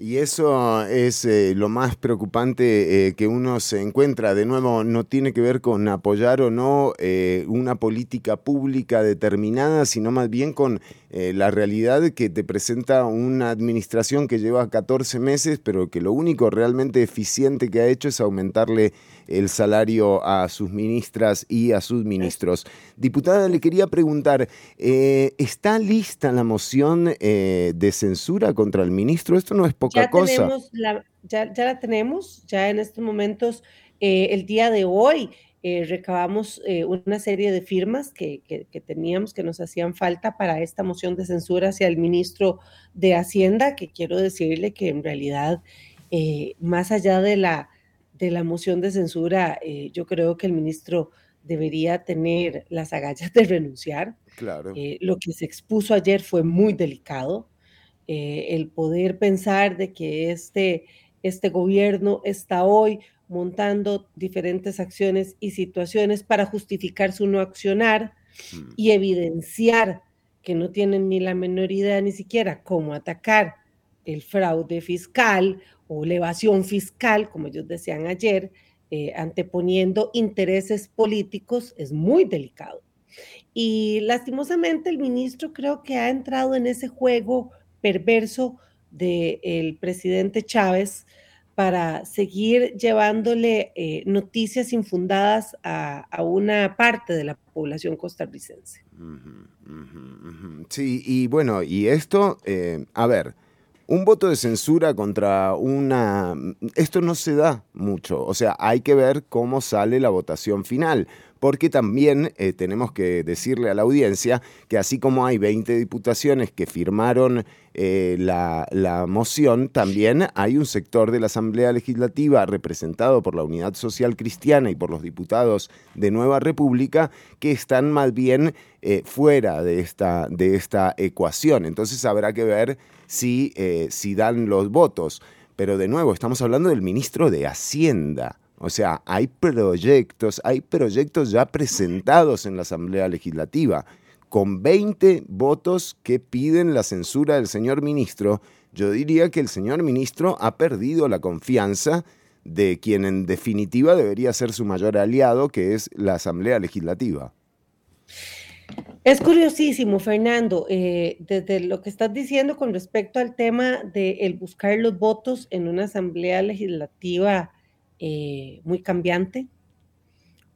Y eso es eh, lo más preocupante eh, que uno se encuentra. De nuevo, no tiene que ver con apoyar o no eh, una política pública determinada, sino más bien con la realidad que te presenta una administración que lleva 14 meses, pero que lo único realmente eficiente que ha hecho es aumentarle el salario a sus ministras y a sus ministros. Diputada, le quería preguntar, eh, ¿está lista la moción eh, de censura contra el ministro? Esto no es poca ya cosa. Tenemos la, ya, ya, la tenemos, ya en estos momentos, eh, el día de hoy. recabamos una serie de firmas que, que, teníamos que nos hacían falta para esta moción de censura hacia el ministro de Hacienda, que quiero decirle que en realidad, más allá de la, de la moción de censura, eh, yo creo que el ministro debería tener las agallas de renunciar. Claro. Eh, lo que se expuso ayer fue muy delicado. Eh, el poder pensar de que este, este gobierno está hoy montando diferentes acciones y situaciones para justificar su no accionar mm. y evidenciar que no tienen ni la menor idea ni siquiera cómo atacar el fraude fiscal o la evasión fiscal, como ellos decían ayer, eh, anteponiendo intereses políticos, es muy delicado. Y lastimosamente el ministro creo que ha entrado en ese juego perverso del presidente Chávez para seguir llevándole eh, noticias infundadas a, una parte de la población costarricense. Sí, y bueno, y esto, eh, a ver, un voto de censura contra una... Esto no se da mucho, o sea, hay que ver cómo sale la votación final, porque también eh, tenemos que decirle a la audiencia que así como hay 20 diputaciones que firmaron eh, la, la, moción, también hay un sector de la Asamblea Legislativa representado por la Unidad Social Cristiana y por los diputados de Nueva República que están más bien eh, fuera de esta, de esta ecuación. Entonces habrá que ver si, eh, si dan los votos. Pero de nuevo, estamos hablando del ministro de Hacienda. O sea, hay proyectos, hay proyectos ya presentados en la Asamblea Legislativa, con 20 votos que piden la censura del señor ministro. Yo diría que el señor ministro ha perdido la confianza de quien en definitiva debería ser su mayor aliado, que es la Asamblea Legislativa. Es curiosísimo, Fernando, eh, desde lo que estás diciendo con respecto al tema de el buscar los votos en una asamblea legislativa eh, muy cambiante,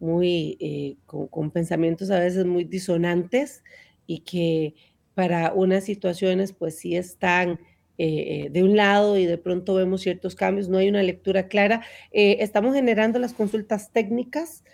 muy eh, con, pensamientos a veces muy disonantes y que para unas situaciones pues sí están de un lado y de pronto vemos ciertos cambios, no hay una lectura clara. estamos generando las consultas técnicas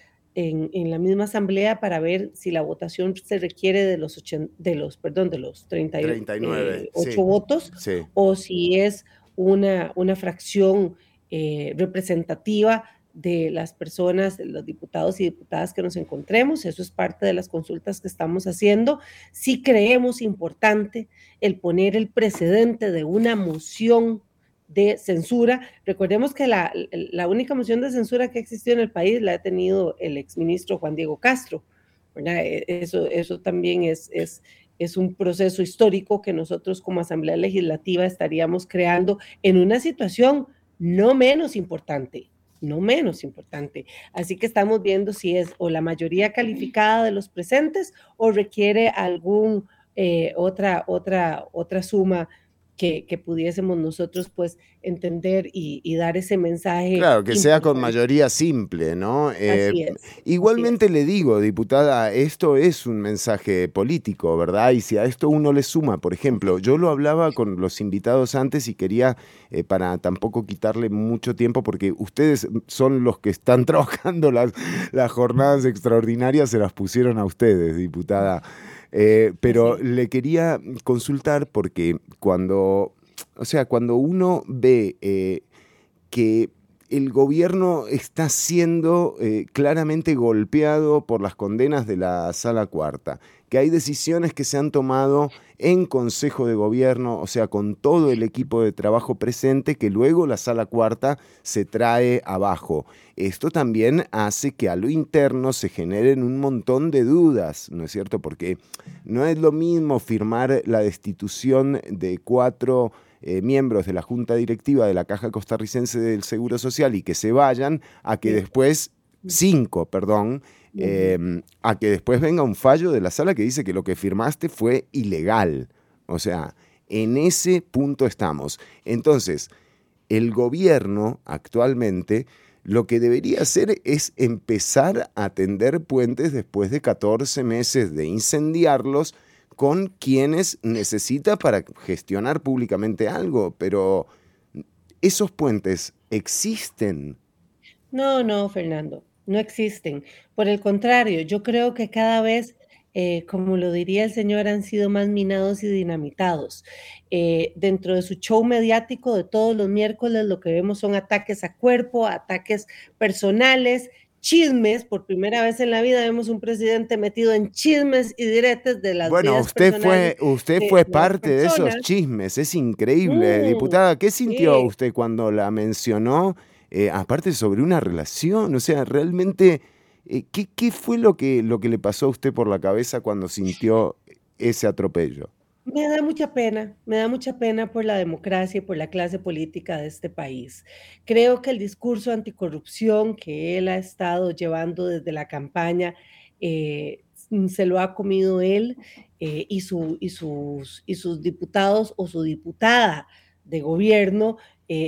en, la misma asamblea para ver si la votación se requiere de los, de los, perdón, de los 39, eh, votos o si es una, una fracción eh, representativa de las personas, de los diputados y diputadas que nos encontremos. Eso es parte de las consultas que estamos haciendo. Sí creemos importante el poner el precedente de una moción de censura. Recordemos que la, única moción de censura que ha existido en el país la ha tenido el exministro Juan Diego Castro. E, eso, eso también es, es, es un proceso histórico que nosotros como Asamblea Legislativa estaríamos creando en una situación no menos importante, no menos importante. Así que estamos viendo si es o la mayoría calificada de los presentes o requiere algún eh, otra, otra, otra suma que, pudiésemos nosotros pues entender y, dar ese mensaje. Claro, que sea con mayoría simple, ¿no? Eh, igualmente le digo, diputada, esto es un mensaje político, ¿verdad? Y si a esto uno le suma, por ejemplo, yo lo hablaba con los invitados antes y quería, eh, para tampoco quitarle mucho tiempo, porque ustedes son los que están trabajando las, las jornadas extraordinarias, se las pusieron a ustedes, diputada. Eh, pero le quería consultar porque cuando, o sea, cuando uno ve eh, que el gobierno está siendo eh, claramente golpeado por las condenas de la sala cuarta, que hay decisiones que se han tomado en Consejo de Gobierno, o sea, con todo el equipo de trabajo presente, que luego la sala cuarta se trae abajo. Esto también hace que a lo interno se generen un montón de dudas, ¿no es cierto? Porque no es lo mismo firmar la destitución de cuatro eh, miembros de la Junta Directiva de la Caja Costarricense del Seguro Social y que se vayan a que después, cinco, perdón, em, a que después venga un fallo de la sala que dice que lo que firmaste fue ilegal. O sea, en ese punto estamos. Entonces, el gobierno actualmente lo que debería hacer es empezar a tender puentes después de 14 meses de incendiarlos con quienes necesita para gestionar públicamente algo, pero esos puentes existen. No, no, Fernando, no existen. Por el contrario, yo creo que cada vez eh, como lo diría el señor, han sido más minados y dinamitados. Eh, dentro de su show mediático de todos los miércoles, lo que vemos son ataques a cuerpo, ataques personales, chismes. Por primera vez en la vida vemos un presidente metido en chismes y diretes de las Bueno, usted fue, usted fue parte de esos chismes, es increíble. Mm. Diputada, ¿qué sintió usted cuando la mencionó? Eh, aparte sobre una relación, o sea, realmente eh, ¿qué, fue lo que, lo que le pasó a usted por la cabeza cuando sintió ese atropello? Me da mucha pena, me da mucha pena por la democracia y por la clase política de este país. Creo que el discurso anticorrupción que él ha estado llevando desde la campaña eh, se lo ha comido él y, y, sus, y sus diputados o su diputada de gobierno,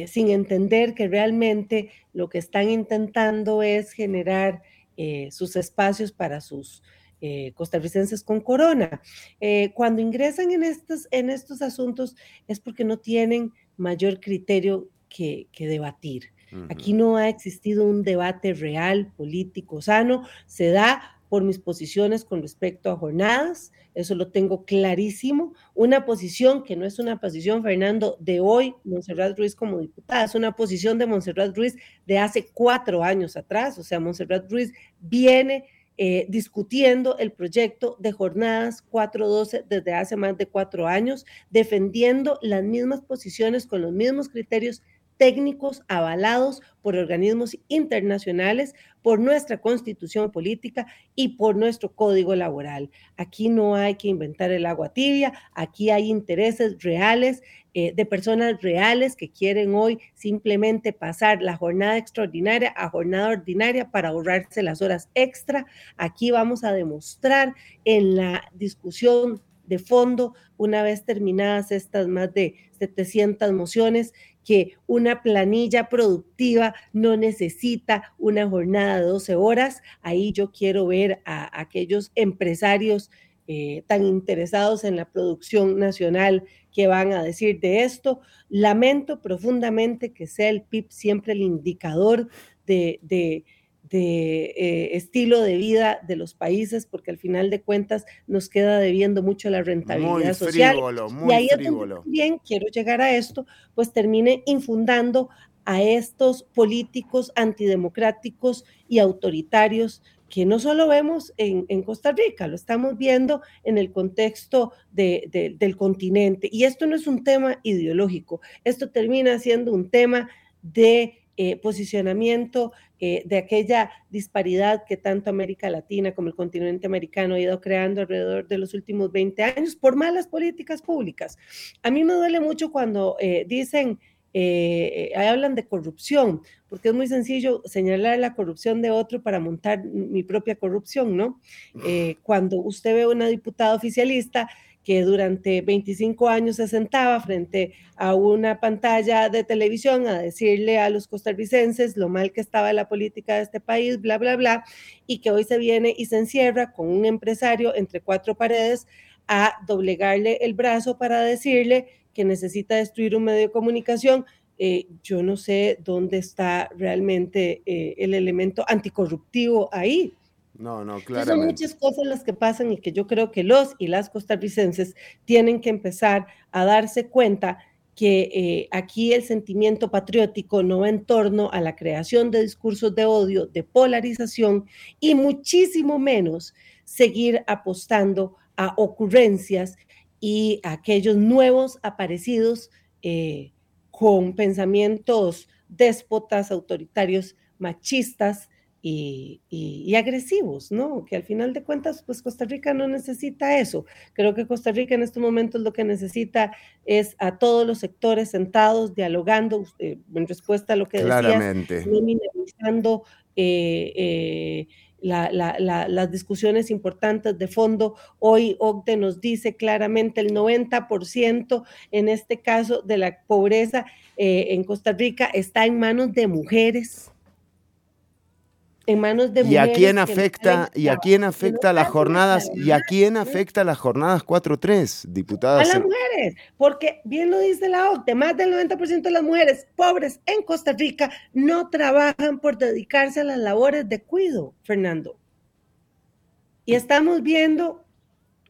sin entender que realmente lo que están intentando es generar eh, sus espacios para sus eh, costarricenses con corona. Eh, cuando ingresan en estos, en estos asuntos es porque no tienen mayor criterio que, debatir. Aquí no ha existido un debate real, político, sano, se da por mis posiciones con respecto a jornadas, eso lo tengo clarísimo. Una posición que no es una posición, Fernando, de hoy, Monserrat Ruiz como diputada, es una posición de Monserrat Ruiz de hace cuatro años atrás. O sea, Monserrat Ruiz viene eh, discutiendo el proyecto de jornadas 412 desde hace más de cuatro años, defendiendo las mismas posiciones con los mismos criterios técnicos avalados por organismos internacionales, por nuestra constitución política y por nuestro código laboral. Aquí no hay que inventar el agua tibia, aquí hay intereses reales eh, de personas reales que quieren hoy simplemente pasar la jornada extraordinaria a jornada ordinaria para ahorrarse las horas extra. Aquí vamos a demostrar en la discusión de fondo, una vez terminadas estas más de 700 mociones, que una planilla productiva no necesita una jornada de 12 horas. Ahí yo quiero ver a, aquellos empresarios eh, tan interesados en la producción nacional que van a decir de esto. Lamento profundamente que sea el PIB siempre el indicador de de eh, estilo de vida de los países, porque al final de cuentas nos queda debiendo mucho la rentabilidad social. y ahí también quiero llegar a esto, pues termine infundando a estos políticos antidemocráticos y autoritarios que no solo vemos en, Costa Rica, lo estamos viendo en el contexto del continente. Y esto no es un tema ideológico, esto termina siendo un tema de eh, posicionamiento eh, de aquella disparidad que tanto América Latina como el continente americano ha ido creando alrededor de los últimos 20 años por malas políticas públicas. A mí me duele mucho cuando eh, dicen, hablan de corrupción, porque es muy sencillo señalar la corrupción de otro para montar mi propia corrupción, ¿no? cuando usted ve una diputada oficialista que durante 25 años se sentaba frente a una pantalla de televisión a decirle a los costarricenses lo mal que estaba la política de este país, bla, bla, bla, y que hoy se viene y se encierra con un empresario entre cuatro paredes a doblegarle el brazo para decirle que necesita destruir un medio de comunicación. Eh, yo no sé dónde está realmente eh, el elemento anticorruptivo ahí. No, no, claro. Son muchas cosas las que pasan y que yo creo que los y las costarricenses tienen que empezar a darse cuenta que eh, aquí el sentimiento patriótico no va en torno a la creación de discursos de odio, de polarización y muchísimo menos seguir apostando a ocurrencias y a aquellos nuevos aparecidos eh, con pensamientos déspotas, autoritarios, machistas, y, agresivos, ¿no? Que al final de cuentas, pues Costa Rica no necesita eso. Creo que Costa Rica en estos momentos lo que necesita es a todos los sectores sentados, dialogando, eh, en respuesta a lo que Claramente. decías, no minimizando eh, eh, las discusiones importantes de fondo. Hoy OCDE nos dice claramente el 90% en este caso de la pobreza en Costa Rica está en manos de mujeres en manos de ¿Y a quién afecta, y a quién afecta las jornadas, y a quién afecta las jornadas 4-3, diputadas? A las mujeres, porque bien lo dice la OCDE, más del 90% de las mujeres pobres en Costa Rica no trabajan por dedicarse a las labores de cuido, Fernando. Y estamos viendo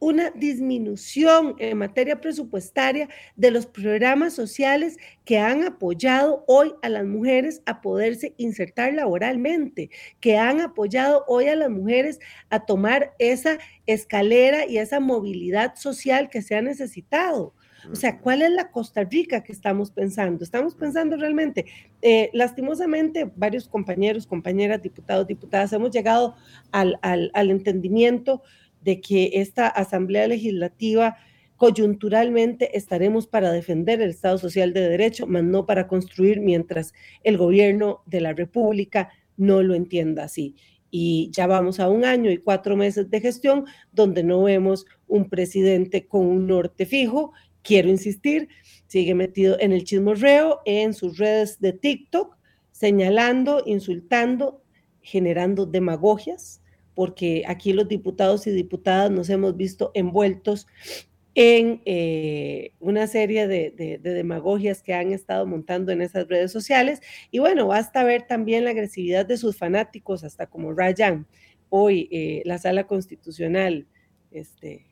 una disminución en materia presupuestaria de los programas sociales que han apoyado hoy a las mujeres a poderse insertar laboralmente, que han apoyado hoy a las mujeres a tomar esa escalera y esa movilidad social que se ha necesitado. O sea, ¿cuál es la Costa Rica que estamos pensando? Estamos pensando realmente, eh, lastimosamente, varios compañeros, compañeras, diputados, diputadas, hemos llegado al, al entendimiento de que esta Asamblea Legislativa coyunturalmente estaremos para defender el Estado Social de Derecho, mas no para construir mientras el gobierno de la República no lo entienda así. Y ya vamos a un año y cuatro meses de gestión donde no vemos un presidente con un norte fijo. Quiero insistir, sigue metido en el chismorreo, en sus redes de TikTok, señalando, insultando, generando demagogias, porque aquí los diputados y diputadas nos hemos visto envueltos en eh, una serie de, demagogias que han estado montando en esas redes sociales. Y bueno, basta ver también la agresividad de sus fanáticos, hasta como Rayan, hoy eh, la sala constitucional, este, eh,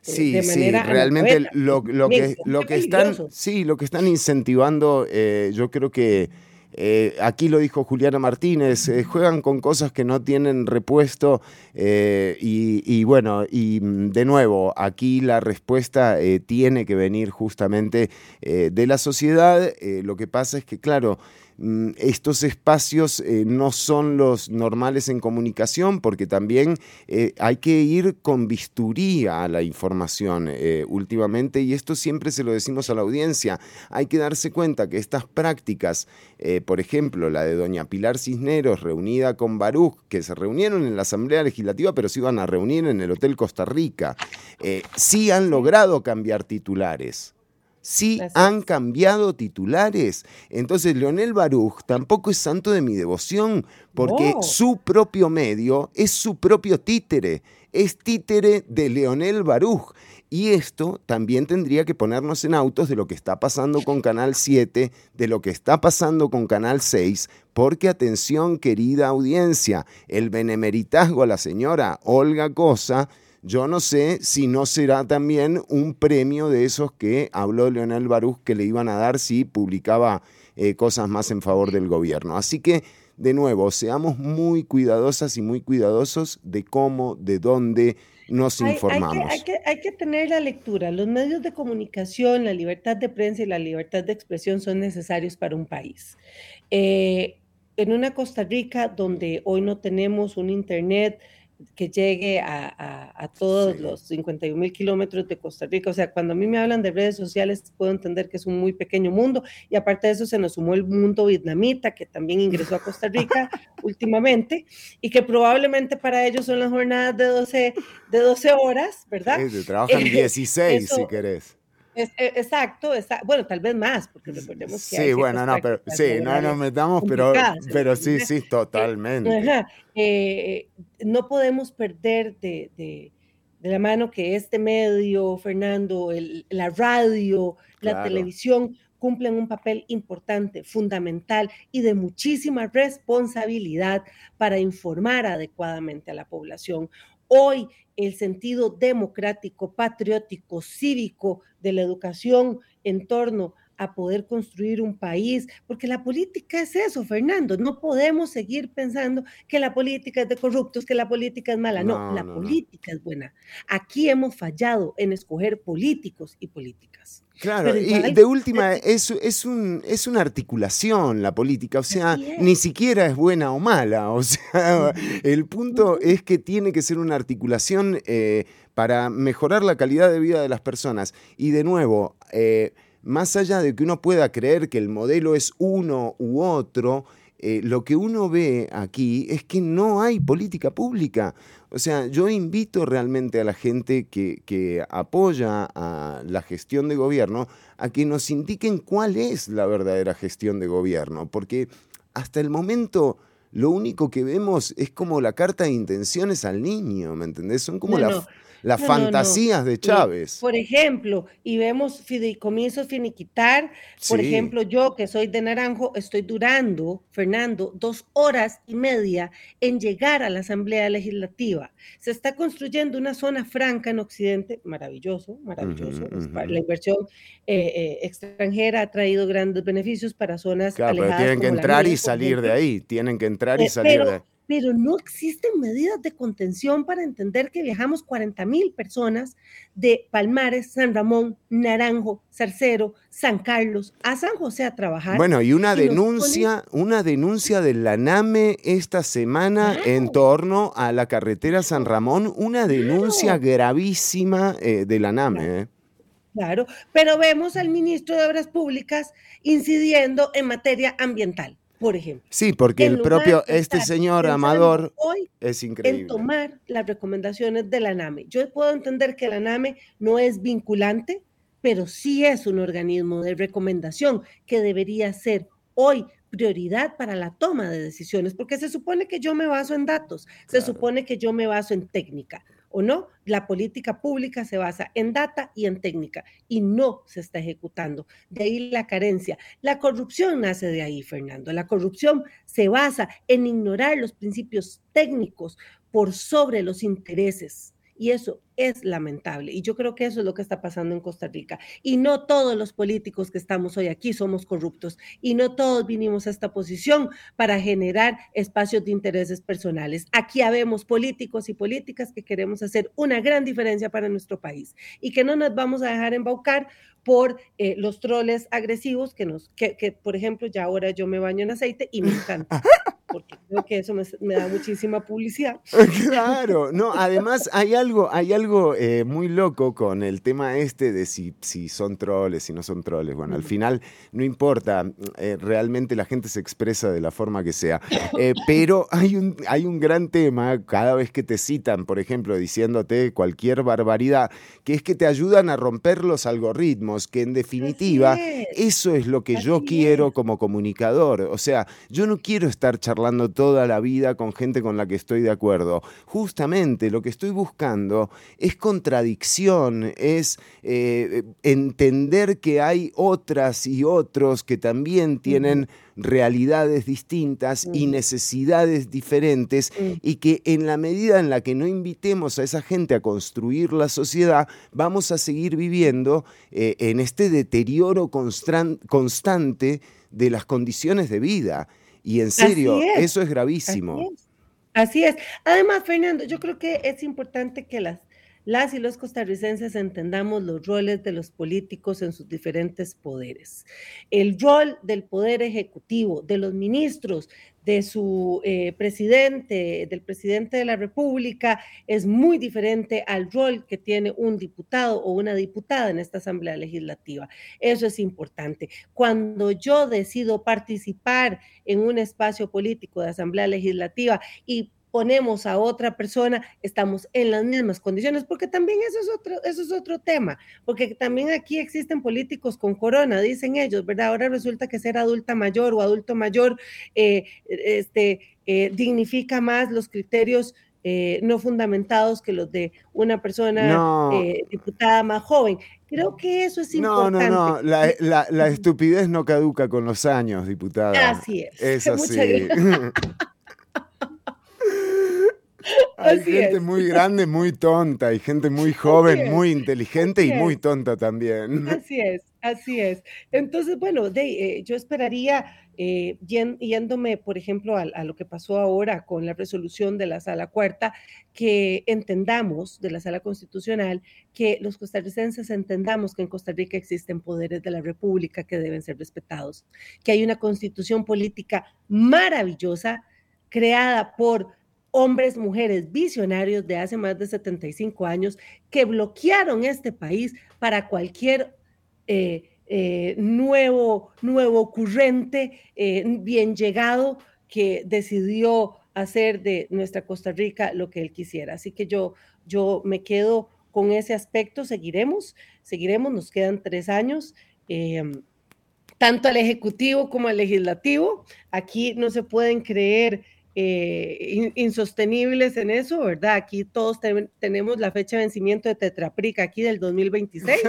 Sí, sí, realmente lo, que, lo que están, sí, lo que están incentivando, yo creo que eh, aquí lo dijo Juliana Martínez, eh, juegan con cosas que no tienen repuesto eh, y, bueno, y mm, de nuevo, aquí la respuesta tiene que venir justamente de la sociedad. lo que pasa es que, claro, estos espacios eh, no son los normales en comunicación porque también eh, hay que ir con bisturí a la información eh, últimamente y esto siempre se lo decimos a la audiencia. Hay que darse cuenta que estas prácticas, por ejemplo, la de doña Pilar Cisneros reunida con Baruch, que se reunieron en la Asamblea Legislativa pero se iban a reunir en el Hotel Costa Rica, sí han logrado cambiar titulares sí han cambiado titulares. Entonces, Leonel Baruch tampoco es santo de mi devoción, porque su propio medio es su propio títere, es títere de Leonel Baruch. Y esto también tendría que ponernos en autos de lo que está pasando con Canal 7, de lo que está pasando con Canal 6, porque atención querida audiencia, el benemeritazgo a la señora Olga Cosa yo no sé si no será también un premio de esos que habló Leonel Baruch que le iban a dar si publicaba eh, cosas más en favor del gobierno. Así que, de nuevo, seamos muy cuidadosas y muy cuidadosos de cómo, de dónde nos informamos. Hay, que, hay, que, tener la lectura. Los medios de comunicación, la libertad de prensa y la libertad de expresión son necesarios para un país. Eh, en una Costa Rica donde hoy no tenemos un Internet que llegue a, a, a todos los 51 mil kilómetros de Costa Rica. O sea, cuando a mí me hablan de redes sociales, puedo entender que es un muy pequeño mundo y aparte de eso se nos sumó el mundo vietnamita que también ingresó a Costa Rica últimamente y que probablemente para ellos son las jornadas de 12, de 12 horas, ¿verdad? Sí, trabajan 16 Eso- si querés. Es- e- exacto, esa- bueno, tal vez más, porque recordemos que hay Sí, bueno, ciertas no, pero sí, no nos metamos, pero, pero sí, sí, totalmente. Ajá, eh, no podemos perder de, de- de la mano que este medio, Fernando, el- la radio, la Claro. televisión cumplen un papel importante, fundamental y de muchísima responsabilidad para informar adecuadamente a la población. Hoy el sentido democrático, patriótico, cívico de la educación en torno a poder construir un país, porque la política es eso, Fernando. No podemos seguir pensando que la política es de corruptos, que la política es mala. No, No, la no, no. política es buena. Aquí hemos fallado en escoger políticos y políticas. Claro, y de última, es, es, un, es una articulación la política, o sea, ni siquiera es buena o mala, o sea, el punto es que tiene que ser una articulación eh, para mejorar la calidad de vida de las personas. Y de nuevo, eh, más allá de que uno pueda creer que el modelo es uno u otro, eh, lo que uno ve aquí es que no hay política pública. O sea, yo invito realmente a la gente que, que apoya a la gestión de gobierno a que nos indiquen cuál es la verdadera gestión de gobierno, porque hasta el momento lo único que vemos es como la carta de intenciones al niño, ¿me entendés? Son como No, la- no. Las No, no, no. fantasías de Chávez. Por ejemplo, y vemos fideicomisos finiquitar, por Sí. ejemplo, yo que soy de Naranjo, estoy durando, Fernando, dos horas y media en llegar a la Asamblea Legislativa. Se está construyendo una zona franca en Occidente, maravilloso, maravilloso. La inversión eh, eh, extranjera ha traído grandes beneficios para zonas Claro, pero alejadas tienen que entrar y salir de ahí, tienen que entrar y Eh, salir pero, de ahí. Pero no existen medidas de contención para entender que viajamos 40 mil personas de Palmares, San Ramón, Naranjo, Zarcero, San Carlos, a San José a trabajar. Bueno, y una y denuncia, una denuncia de la NAME esta semana en torno a la carretera San Ramón, una denuncia gravísima eh, de la NAME. eh. Claro, pero vemos al ministro de Obras Públicas incidiendo en materia ambiental, por ejemplo. Sí, porque En el propio, este señor Amador hoy es en increíble. tomar las recomendaciones de la NAME. Yo puedo entender que la NAME no es vinculante, pero sí es un organismo de recomendación que debería ser hoy prioridad para la toma de decisiones, porque se supone que yo me baso en datos, se supone que yo me baso en técnica, ¿o no? La política pública se basa en data y en técnica y no se está ejecutando. De ahí la carencia. La corrupción nace de ahí, Fernando. La corrupción se basa en ignorar los principios técnicos por sobre los intereses. Y eso es lamentable. Y yo creo que eso es lo que está pasando en Costa Rica. Y no todos los políticos que estamos hoy aquí somos corruptos. Y no todos vinimos a esta posición para generar espacios de intereses personales. Aquí habemos políticos y políticas que queremos hacer una gran diferencia para nuestro país y que no nos vamos a dejar embaucar por eh, los troles agresivos que nos, que, que, por ejemplo, ya ahora yo me baño en aceite y me encanta, porque creo que eso me, me da muchísima publicidad. Claro, no, además hay algo, hay algo eh, muy loco con el tema este de si, si son troles, si no son troles. Bueno, al final no importa, eh, realmente la gente se expresa de la forma que sea. Eh, pero hay un, hay un gran tema cada vez que te citan, por ejemplo, diciéndote cualquier barbaridad, que es que te ayudan a romper los algoritmos, que en definitiva es. eso es lo que yo quiero como comunicador. O sea, yo no quiero estar charlando toda la vida con gente con la que estoy de acuerdo. Justamente lo que estoy buscando es contradicción, es eh, entender que hay otras y otros que también tienen realidades distintas y necesidades diferentes y que en la medida en la que no invitemos a esa gente a construir la sociedad, vamos a seguir viviendo eh, en este deterioro constan- constante de las condiciones de vida. Y en serio, es, eso es gravísimo. Así es. Así es. Además, Fernando, yo creo que es importante que las, las y los costarricenses entendamos los roles de los políticos en sus diferentes poderes. El rol del poder ejecutivo, de los ministros, de su eh, presidente, del presidente de la República, es muy diferente al rol que tiene un diputado o una diputada en esta Asamblea Legislativa. Eso es importante. Cuando yo decido participar en un espacio político de Asamblea Legislativa y ponemos a otra persona, estamos en las mismas condiciones, porque también eso es otro, eso es otro tema, porque también aquí existen políticos con corona, dicen ellos, ¿verdad? Ahora resulta que ser adulta mayor o adulto mayor eh, este, eh, dignifica más los criterios eh, no fundamentados que los de una persona diputada más joven. Creo que eso es importante. No, no, no, la, la, estupidez no caduca con los años, diputada. Así es. Es así. Hay gente muy grande, muy tonta, hay gente muy joven, muy inteligente y muy tonta también. Así es, así es. Entonces, bueno, eh, yo esperaría, eh, yéndome, por ejemplo, a, lo que pasó ahora con la resolución de la sala cuarta, que entendamos de la sala constitucional que los costarricenses entendamos que en Costa Rica existen poderes de la República que deben ser respetados, que hay una constitución política maravillosa creada por hombres, mujeres visionarios de hace más de 75 años que bloquearon este país para cualquier eh, eh, nuevo, nuevo ocurrente, eh, bien llegado, que decidió hacer de nuestra Costa Rica lo que él quisiera. Así que yo, yo me quedo con ese aspecto, seguiremos, seguiremos, nos quedan tres años tanto al Ejecutivo como al Legislativo. Aquí no se pueden creer eh, insostenibles en eso, ¿verdad? Aquí todos tenemos la fecha de vencimiento de Tetraprica aquí del 2026.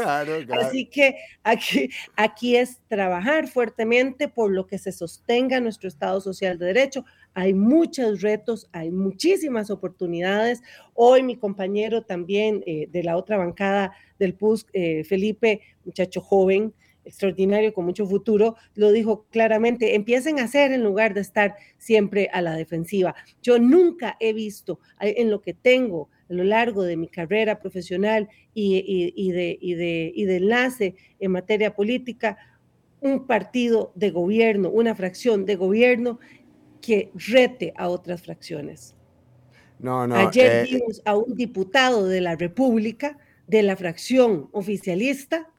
Así que aquí, aquí es trabajar fuertemente por lo que se sostenga nuestro Estado Social de Derecho. Hay muchos retos, hay muchísimas oportunidades. Hoy mi compañero también eh, de la otra bancada del PUS, eh, Felipe, muchacho joven, extraordinario, con mucho futuro, lo dijo claramente, empiecen a hacer en lugar de estar siempre a la defensiva. Yo nunca he visto en lo que tengo a lo largo de mi carrera profesional y, de, y de enlace en materia política, un partido de gobierno, una fracción de gobierno que rete a otras fracciones. No, no, Ayer eh, vimos a un diputado de la República, de la fracción oficialista,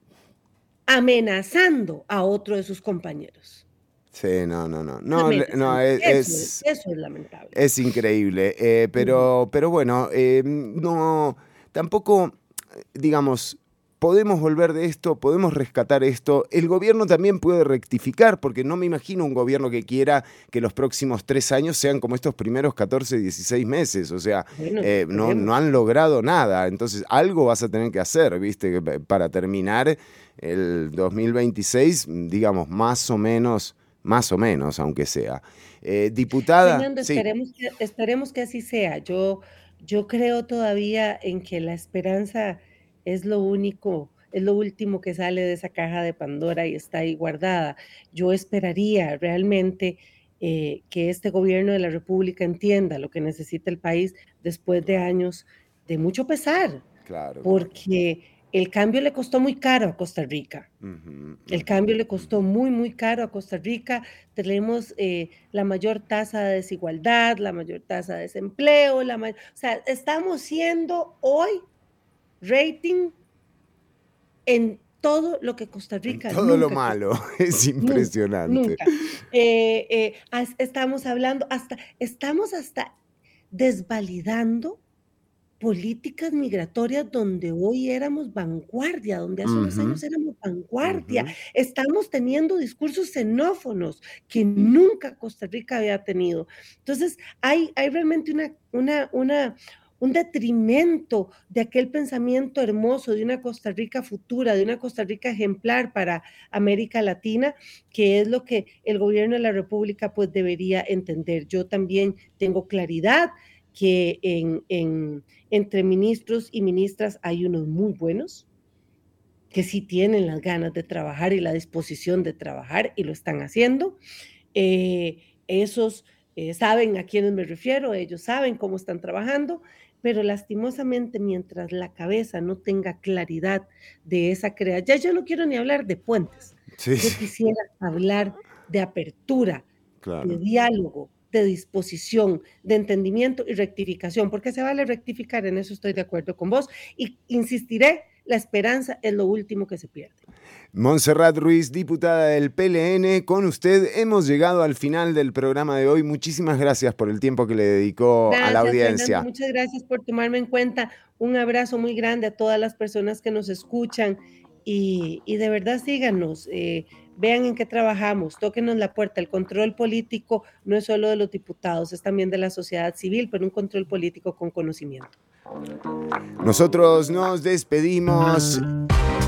amenazando a otro de sus compañeros. Sí, no, no, no. no, no es, eso, es, lamentable. Es increíble. Eh, pero, pero bueno, eh, no, tampoco, digamos, podemos volver de esto, podemos rescatar esto. El gobierno también puede rectificar, porque no me imagino un gobierno que quiera que los próximos tres años sean como estos primeros 14, 16 meses. O sea, eh, no, no han logrado nada. Entonces, algo vas a tener que hacer, ¿viste? Para terminar el 2026, digamos, más o menos, más o menos, aunque sea. Eh, diputada. esperemos, que, esperemos, que, así sea. Yo, yo creo todavía en que la esperanza es lo único, es lo último que sale de esa caja de Pandora y está ahí guardada. Yo esperaría realmente eh, que este gobierno de la República entienda lo que necesita el país después de años de mucho pesar. Claro. Porque el cambio le costó muy caro a Costa Rica. el cambio le costó muy, muy caro a Costa Rica. Tenemos eh, la mayor tasa de desigualdad, la mayor tasa de desempleo, la o sea, estamos siendo hoy rating en todo lo que Costa Rica. todo lo malo, es impresionante. Eh, eh, estamos hablando hasta, estamos hasta desvalidando políticas migratorias donde hoy éramos vanguardia, donde hace unos años éramos vanguardia. Estamos teniendo discursos xenófonos que nunca Costa Rica había tenido. Entonces, hay, hay realmente una, una, una, un detrimento de aquel pensamiento hermoso de una Costa Rica futura, de una Costa Rica ejemplar para América Latina, que es lo que el gobierno de la República pues debería entender. Yo también tengo claridad que en, entre ministros y ministras hay unos muy buenos, que sí tienen las ganas de trabajar y la disposición de trabajar y lo están haciendo. Eh, esos eh, saben a quiénes me refiero, ellos saben cómo están trabajando, pero lastimosamente mientras la cabeza no tenga claridad de esa creación, ya yo no quiero ni hablar de puentes, yo quisiera hablar de apertura, de diálogo, de disposición, de entendimiento y rectificación, porque se vale rectificar, en eso estoy de acuerdo con vos, y insistiré la esperanza es lo último que se pierde. Montserrat Ruiz, diputada del PLN, con usted hemos llegado al final del programa de hoy. Muchísimas gracias por el tiempo que le dedicó a la audiencia. muchas gracias por tomarme en cuenta. Un abrazo muy grande a todas las personas que nos escuchan y, de verdad síganos. Eh, vean en qué trabajamos, tóquenos la puerta. El control político no es solo de los diputados, es también de la sociedad civil, pero un control político con conocimiento. Nosotros nos despedimos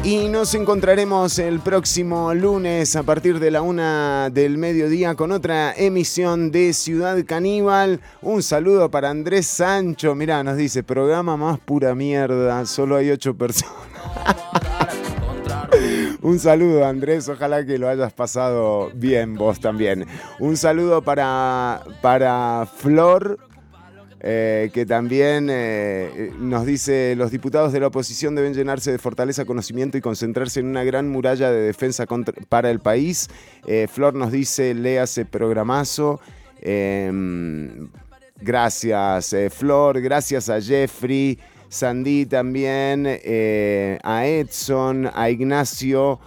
y nos encontraremos el próximo lunes a partir de la una del mediodía con otra emisión de Ciudad Caníbal. Un saludo para Andrés Sancho. Mirá, nos dice, programa más pura mierda, solo hay ocho personas. Un saludo Andrés, ojalá que lo hayas pasado bien vos también. Un saludo para, para Flor eh, que también eh, nos dice los diputados de la oposición deben llenarse de fortaleza, conocimiento y concentrarse en una gran muralla de defensa para el país. Eh, Flor nos dice, léase programazo. Em, gracias Flor, gracias a Jeffrey, Sandy también, a Edson, a Ignacio,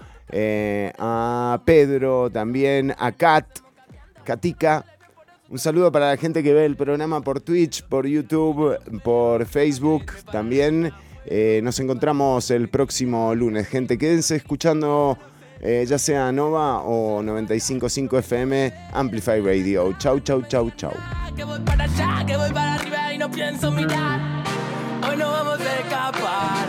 a Pedro también, a Kat, Katika. Un saludo para la gente que ve el programa por Twitch, por YouTube, por Facebook también. Eh, nos encontramos el próximo lunes. Gente, quédense escuchando eh, ya sea Nova o 95.5 FM Amplify Radio. Chau, chau, chau, chau. Que voy para allá, que voy para arriba y no pienso mirar. Hoy no vamos a escapar,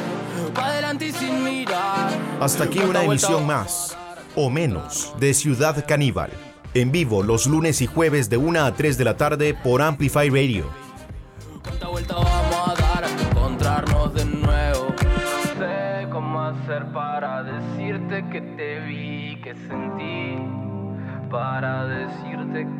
para adelante y sin mirar. Hasta aquí una emisión más, o menos, de Ciudad Caníbal. En vivo los lunes y jueves de 1 a 3 de la tarde por Amplify Radio. ¿Cuánta vuelta vamos a dar a encontrarnos de nuevo? No sé cómo hacer para decirte que te vi, que sentí. Para decirte que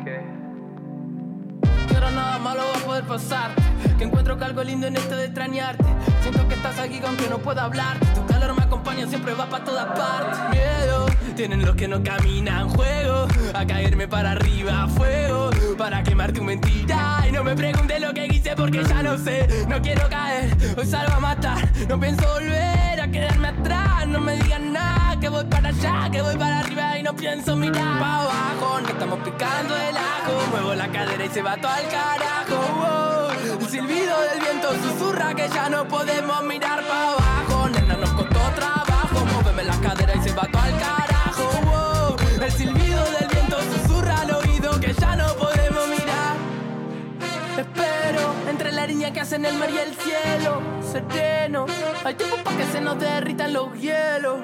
nada malo va a poder pasar. Que encuentro que algo lindo en esto de extrañarte. Siento que estás aquí aunque no pueda hablar. Tu calor me acompaña, siempre va para todas partes. Miedo, tienen los que no caminan juego. A caerme para arriba, fuego. Para quemarte tu mentira. No me preguntes lo que hice porque ya no sé. No quiero caer, hoy salgo a matar. No pienso volver a quedarme atrás. No me digan nada, que voy para allá, que voy para arriba y no pienso mirar. Para abajo, no estamos picando el ajo. Muevo la cadera y se va todo al carajo. El silbido del viento susurra que ya no podemos mirar para abajo. Nena, nos que hacen el mar y el cielo. Sereno, hay tiempo para que se nos derritan los hielos.